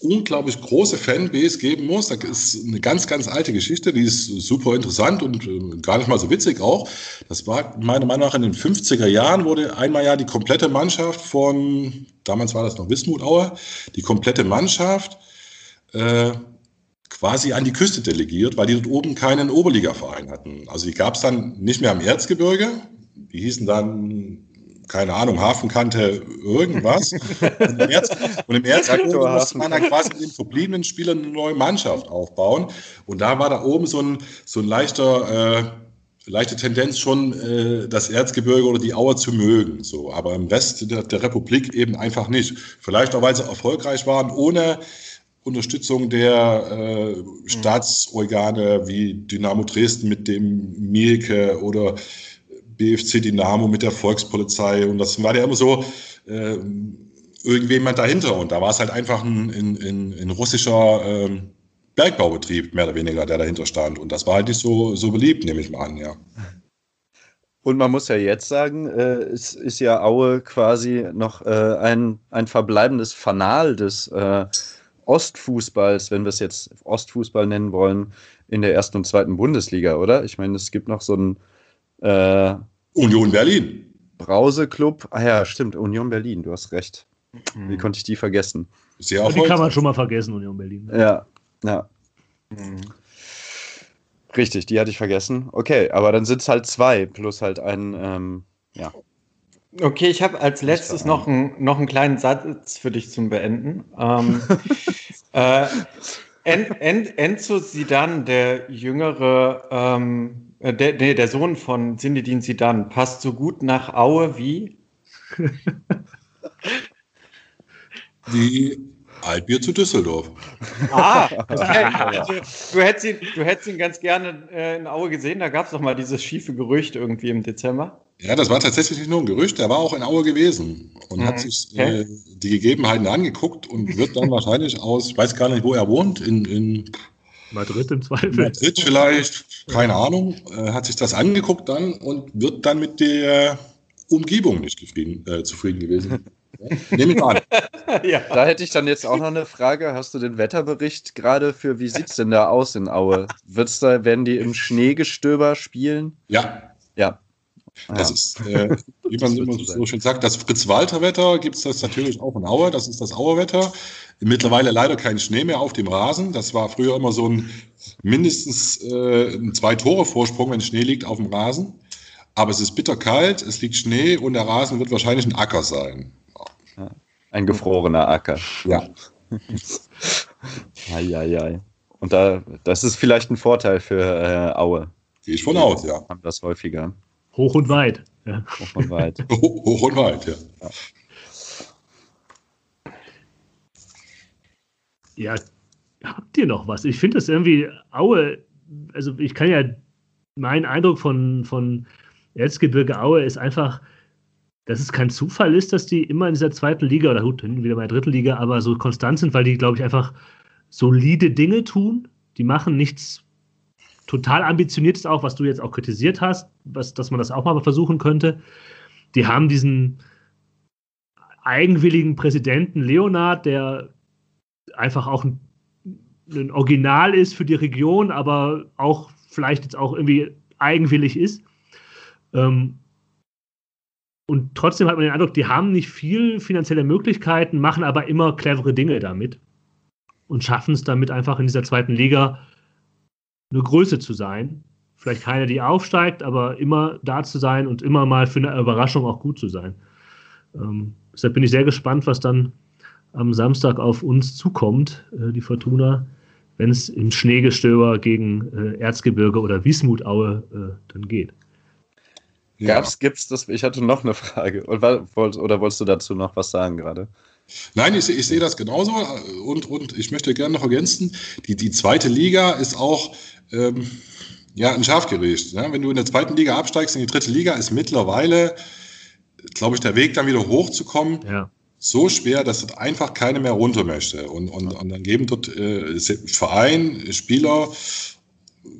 S5: unglaublich große Fanbase geben muss. Das ist eine ganz, ganz alte Geschichte, die ist super interessant und äh, gar nicht mal so witzig auch. Das war meiner Meinung nach in den 50er Jahren wurde einmal ja die komplette Mannschaft von, damals war das noch Wismut Aue, die komplette Mannschaft äh, quasi an die Küste delegiert, weil die dort oben keinen Oberligaverein hatten. Also die gab es dann nicht mehr am Erzgebirge, die hießen dann keine Ahnung, Hafenkante, irgendwas. und im, Erz, und im musste man dann quasi den verbliebenen Spielern eine neue Mannschaft aufbauen. Und da war da oben so ein, so ein leichter, äh, leichte Tendenz schon, äh, das Erzgebirge oder die Auer zu mögen. So. Aber im Rest der, der Republik eben einfach nicht. Vielleicht auch, weil sie erfolgreich waren, ohne Unterstützung der äh, Staatsorgane wie Dynamo Dresden mit dem Mielke oder BFC Dynamo mit der Volkspolizei und das war ja immer so äh, irgendjemand dahinter und da war es halt einfach ein, ein, ein, ein russischer äh, Bergbaubetrieb mehr oder weniger, der dahinter stand und das war halt nicht so, so beliebt, nehme ich mal an, ja.
S2: Und man muss ja jetzt sagen, äh, es ist ja Aue quasi noch äh, ein, ein verbleibendes Fanal des äh, Ostfußballs, wenn wir es jetzt Ostfußball nennen wollen, in der ersten und zweiten Bundesliga, oder? Ich meine, es gibt noch so ein
S5: äh, Union Berlin.
S2: Brause-Club. Ah ja, stimmt, Union Berlin, du hast recht. Mhm. Wie konnte ich die vergessen?
S4: Sehr die kann man schon mal vergessen, Union Berlin.
S2: Ja, ja. Mhm. Richtig, die hatte ich vergessen. Okay, aber dann sind es halt zwei plus halt ein, ähm, ja.
S3: Okay, ich habe als letztes noch, ein, noch einen kleinen Satz für dich zum Beenden. Ähm, äh, en, en, Enzo Sidan, der jüngere, ähm, äh, der, nee, der Sohn von Zinedine Sidan, passt so gut nach Aue wie?
S5: Wie Altbier zu Düsseldorf.
S3: Ah, okay. Also, du, hättest ihn, du hättest ihn ganz gerne äh, in Aue gesehen. Da gab es doch mal dieses schiefe Gerücht irgendwie im Dezember.
S5: Ja, das war tatsächlich nicht nur ein Gerücht. Er war auch in Aue gewesen und mhm. hat sich okay. äh, die Gegebenheiten angeguckt und wird dann wahrscheinlich aus, ich weiß gar nicht, wo er wohnt, in, in
S4: Madrid im Zweifel.
S5: Madrid vielleicht, keine Ahnung, äh, hat sich das angeguckt dann und wird dann mit der Umgebung nicht zufrieden, äh, zufrieden gewesen.
S2: Nehme ich an. ja. Da hätte ich dann jetzt auch noch eine Frage. Hast du den Wetterbericht gerade für, wie sieht es denn da aus in Aue? Wird's da, werden die im Schneegestöber spielen?
S5: Ja.
S2: Ja.
S5: Das ja. ist, äh, wie man immer so schön sagt, das Fritz-Walter-Wetter gibt es das natürlich auch in Aue. Das ist das Auer-Wetter. Mittlerweile leider kein Schnee mehr auf dem Rasen. Das war früher immer so ein mindestens äh, ein Zwei-Tore-Vorsprung, wenn Schnee liegt auf dem Rasen. Aber es ist bitterkalt, es liegt Schnee und der Rasen wird wahrscheinlich ein Acker sein.
S2: Ein gefrorener Acker.
S5: Ja.
S2: Eieiei. Und da, das ist vielleicht ein Vorteil für äh, Aue.
S5: Gehe ich von aus, ja.
S2: Haben das häufiger.
S4: Hoch und weit.
S2: Ja. Hoch und weit.
S5: Hoch und weit, ja.
S4: ja. Ja, habt ihr noch was? Ich finde das irgendwie, Aue, also ich kann ja, mein Eindruck von, von Erzgebirge Aue ist einfach, dass es kein Zufall ist, dass die immer in dieser zweiten Liga oder gut, wieder bei der dritten Liga, aber so konstant sind, weil die, glaube ich, einfach solide Dinge tun. Die machen nichts total ambitioniertes auch, was du jetzt auch kritisiert hast, was, dass man das auch mal versuchen könnte. Die haben diesen eigenwilligen Präsidenten Leonard, der einfach auch ein, ein Original ist für die Region, aber auch vielleicht jetzt auch irgendwie eigenwillig ist. Ähm, und trotzdem hat man den Eindruck, die haben nicht viel finanzielle Möglichkeiten, machen aber immer clevere Dinge damit und schaffen es damit einfach in dieser zweiten Liga eine Größe zu sein. Vielleicht keine, die aufsteigt, aber immer da zu sein und immer mal für eine Überraschung auch gut zu sein. Ähm, deshalb bin ich sehr gespannt, was dann am Samstag auf uns zukommt, äh, die Fortuna, wenn es im Schneegestöber gegen äh, Erzgebirge oder Wiesmutaue äh, dann geht.
S2: Ja. Gab's, gibt's das? Ich hatte noch eine Frage. Oder wolltest du dazu noch was sagen gerade?
S5: Nein, ich, ich sehe das genauso und, und ich möchte gerne noch ergänzen, die, die zweite Liga ist auch ähm, ja, ein Schafgericht. Ne? Wenn du in der zweiten Liga absteigst in die dritte Liga, ist mittlerweile, glaube ich, der Weg dann wieder hochzukommen, ja. so schwer, dass dort einfach keiner mehr runter möchte. Und, und, und dann geben dort äh, Verein, Spieler,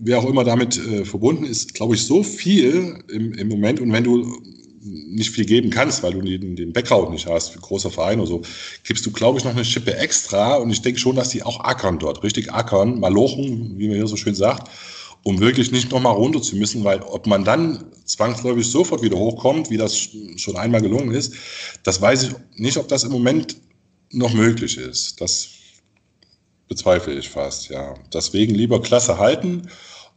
S5: wer auch immer damit äh, verbunden ist, glaube ich, so viel im, im Moment. Und wenn du nicht viel geben kannst, weil du den, den Background nicht hast, großer Verein oder so, gibst du, glaube ich, noch eine Schippe extra. Und ich denke schon, dass die auch ackern dort, richtig ackern, malochen, wie man hier so schön sagt, um wirklich nicht nochmal runter zu müssen, weil ob man dann zwangsläufig sofort wieder hochkommt, wie das schon einmal gelungen ist, das weiß ich nicht, ob das im Moment noch möglich ist. Das bezweifle ich fast, ja. Deswegen lieber Klasse halten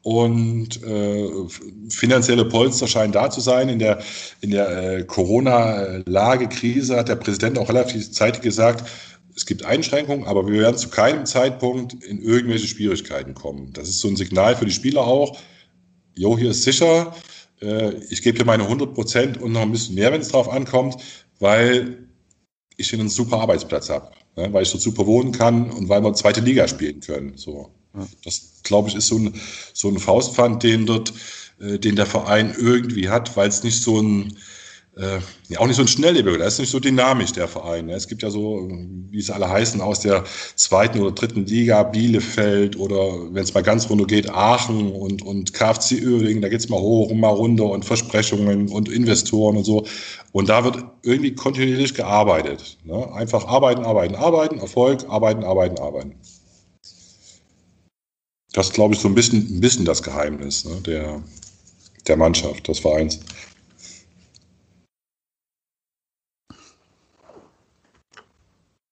S5: und äh, finanzielle Polster scheinen da zu sein. In der, in der äh, Corona-Lage-Krise hat der Präsident auch relativ zeitig gesagt, es gibt Einschränkungen, aber wir werden zu keinem Zeitpunkt in irgendwelche Schwierigkeiten kommen. Das ist so ein Signal für die Spieler auch. Jo, hier ist sicher. Äh, ich gebe dir meine 100 Prozent und noch ein bisschen mehr, wenn es drauf ankommt, weil ich hier einen super Arbeitsplatz habe ne, weil ich dort super wohnen kann und weil wir zweite Liga spielen können. So. Das, glaube ich, ist so ein, so ein Faustpfand, den dort, äh, den der Verein irgendwie hat, weil es nicht so ein äh, ja, auch nicht so ein Schnelllebiger, der ist nicht so dynamisch, der Verein. Ne? Es gibt ja so, wie es alle heißen, aus der zweiten oder dritten Liga, Bielefeld oder wenn es mal ganz runter geht, Aachen und, und KFC Uerdingen, da geht's mal hoch und mal runter und Versprechungen und Investoren und so. Und da wird irgendwie kontinuierlich gearbeitet. Ne? Einfach arbeiten, arbeiten, arbeiten, Erfolg, arbeiten, arbeiten, arbeiten. Das glaube ich so ein bisschen, ein bisschen das Geheimnis ne? der, der Mannschaft, des Vereins.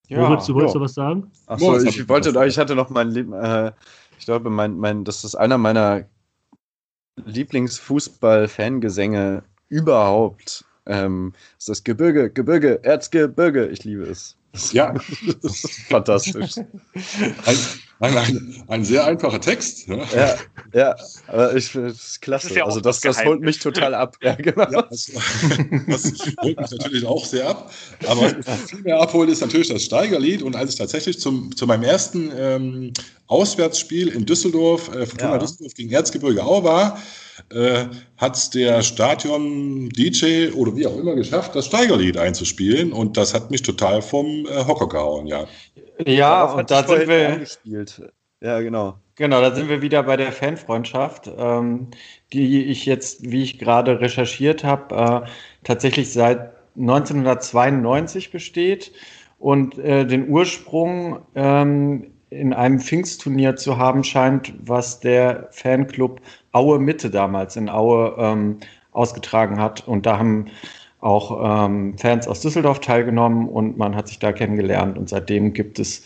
S4: Ja, Moritz, du wolltest ja. was sagen?
S2: Achso, ich wollte, ich hatte noch mein, äh, ich glaube, mein, mein, das ist einer meiner Lieblingsfußball-Fangesänge überhaupt. Ähm, ist das Gebirge, Gebirge, Erzgebirge. Ich liebe es.
S5: Ja, das ist fantastisch. Ein, ein, ein, sehr einfacher Text.
S2: Ja, ja, ja aber ich finde es klasse. Das ja also das, das holt mich total ab. Ja, genau. Ja, das,
S5: das, holt mich natürlich auch sehr ab. Aber viel mehr abholen ist natürlich das Steigerlied. Und als ich tatsächlich zum, zu meinem ersten ähm, Auswärtsspiel in Düsseldorf, äh, Fortuna Düsseldorf gegen Erzgebirge Aue war, äh, hat der Stadion-DJ oder wie auch immer geschafft, das Steigerlied einzuspielen. Und das hat mich total vom äh, Hocker gehauen, ja.
S3: Ja, und da sind wir.
S2: Eingespielt. Ja, genau.
S3: Genau, da sind wir wieder bei der Fanfreundschaft, ähm, die ich jetzt, wie ich gerade recherchiert habe, äh, tatsächlich seit 1992 besteht und äh, den Ursprung ähm, in einem Pfingstturnier zu haben scheint, was der Fanclub Aue Mitte damals in Aue ähm, ausgetragen hat. Und da haben auch ähm, Fans aus Düsseldorf teilgenommen und man hat sich da kennengelernt. Und seitdem gibt es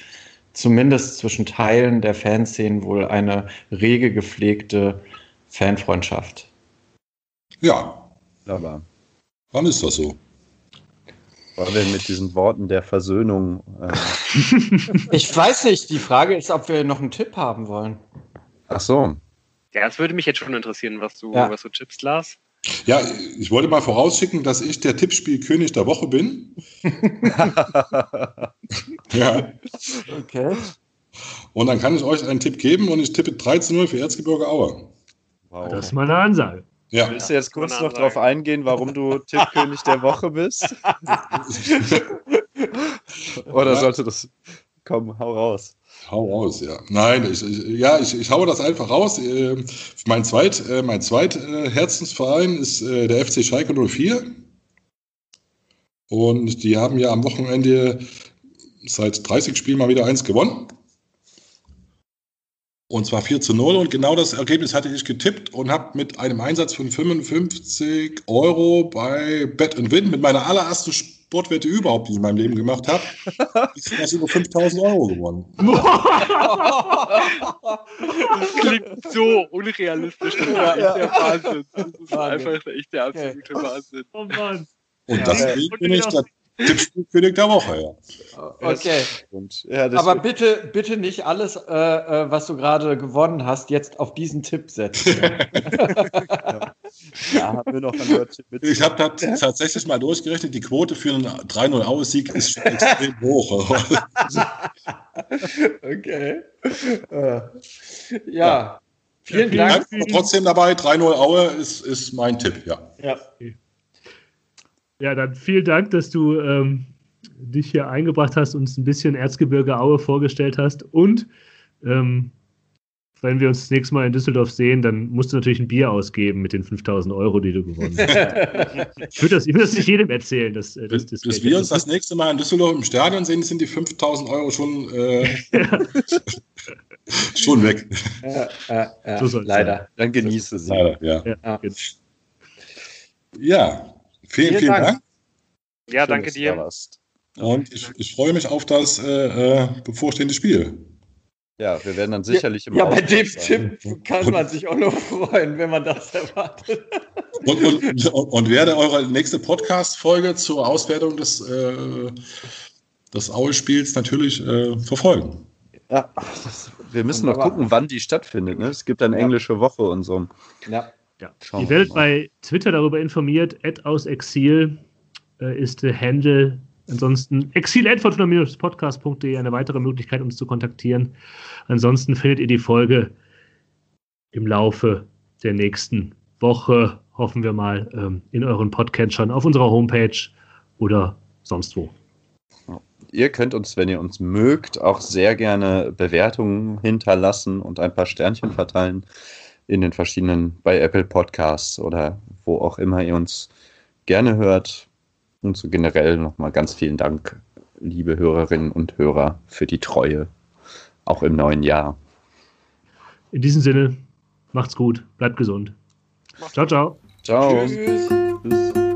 S3: zumindest zwischen Teilen der Fanszenen wohl eine rege gepflegte Fanfreundschaft.
S5: Ja. Aber wann ist das so?
S2: Weil wir mit diesen Worten der Versöhnung. Äh
S3: ich weiß nicht. Die Frage ist, ob wir noch einen Tipp haben wollen.
S2: Ach so.
S1: Ja, das würde mich jetzt schon interessieren, was du, ja. was du tippst, Lars.
S5: Ja, ich wollte mal vorausschicken, dass ich der Tippspielkönig der Woche bin. ja. Okay. Und dann kann ich euch einen Tipp geben und ich tippe 3 zu 0 für Erzgebirge Aue.
S4: Wow. Das ist mal eine Ansage.
S2: Ja. Willst du jetzt kurz noch darauf eingehen, warum du Tippkönig der Woche bist? Oder sollte das. Komm, hau raus.
S5: Hau raus, ja. Nein, ich, ich, ja, ich, ich haue das einfach raus. Äh, mein zweit, äh, mein zweit äh, Herzensverein ist äh, der FC Schalke 04. Und die haben ja am Wochenende seit 30 Spielen mal wieder eins gewonnen. Und zwar 4 zu 0. Und genau das Ergebnis hatte ich getippt und habe mit einem Einsatz von 55 Euro bei Bet Win mit meiner allerersten Sportwette überhaupt, die ich in meinem Leben gemacht habe, ist das über 5000 Euro gewonnen.
S1: das klingt so unrealistisch. Das ist ja, echt der Wahnsinn. Das ist einfach echt der absolute. Wahnsinn. Oh
S5: Mann. Und deswegen bin ich der Tippspielkönig der Woche, ja.
S3: Okay. Ja, Aber bitte, bitte nicht alles, äh, äh, was du gerade gewonnen hast, jetzt auf diesen Tipp setzen.
S5: ja. ja, haben wir noch mit. Ich habe tatsächlich mal durchgerechnet, die Quote für einen 3-0 Aus-Sieg ist schon extrem hoch.
S3: okay. Äh, ja. ja. Vielen
S5: Dank. Dank. Trotzdem dabei, 3-0 Aue ist, ist mein Tipp, ja.
S3: Ja.
S4: Ja, dann vielen Dank, dass du ähm, dich hier eingebracht hast, uns ein bisschen Erzgebirge Aue vorgestellt hast. Und ähm, wenn wir uns das nächste Mal in Düsseldorf sehen, dann musst du natürlich ein Bier ausgeben mit den 5000 Euro, die du gewonnen hast. ich würde das, würd das nicht jedem erzählen. Dass,
S5: äh, dass, bis, bis wir uns das nächste Mal in Düsseldorf im Stadion sehen, sind die 5000 Euro schon, äh, schon weg.
S3: Ja, ja, so leider. Sein.
S2: Dann genieße sie.
S5: Leider, ja. Ja, ja. Vielen, vielen, vielen Dank. Dank.
S1: Ja, Schön, danke dir.
S5: Und ich, ich, freue mich auf das äh, äh, bevorstehende Spiel.
S2: Ja, wir werden dann sicherlich
S3: ja, im Ja, bei dem sein. Tipp kann man sich auch nur freuen, wenn man das erwartet.
S5: Und, und, und werde eure nächste Podcast-Folge zur Auswertung des, äh, des Aue-Spiels natürlich äh, verfolgen.
S2: Ja, das, wir müssen noch gucken, wann die stattfindet. Ne? Es gibt eine englische Woche und so.
S4: Ja. Ja, Ihr werdet bei Twitter darüber informiert. Ed aus Exil äh, ist der Handle. Ansonsten exil.fortuna-podcast.de eine weitere Möglichkeit, uns zu kontaktieren. Ansonsten findet ihr die Folge im Laufe der nächsten Woche, hoffen wir mal, ähm, in euren Podcatchern auf unserer Homepage oder sonst wo.
S2: Ihr könnt uns, wenn ihr uns mögt, auch sehr gerne Bewertungen hinterlassen und ein paar Sternchen verteilen in den verschiedenen, bei Apple Podcasts oder wo auch immer ihr uns gerne hört. Und so generell nochmal ganz vielen Dank, liebe Hörerinnen und Hörer, für die Treue, auch im neuen Jahr.
S4: In diesem Sinne, macht's gut, bleibt gesund. Ciao, ciao.
S2: Ciao. Tschüss. Tschüss.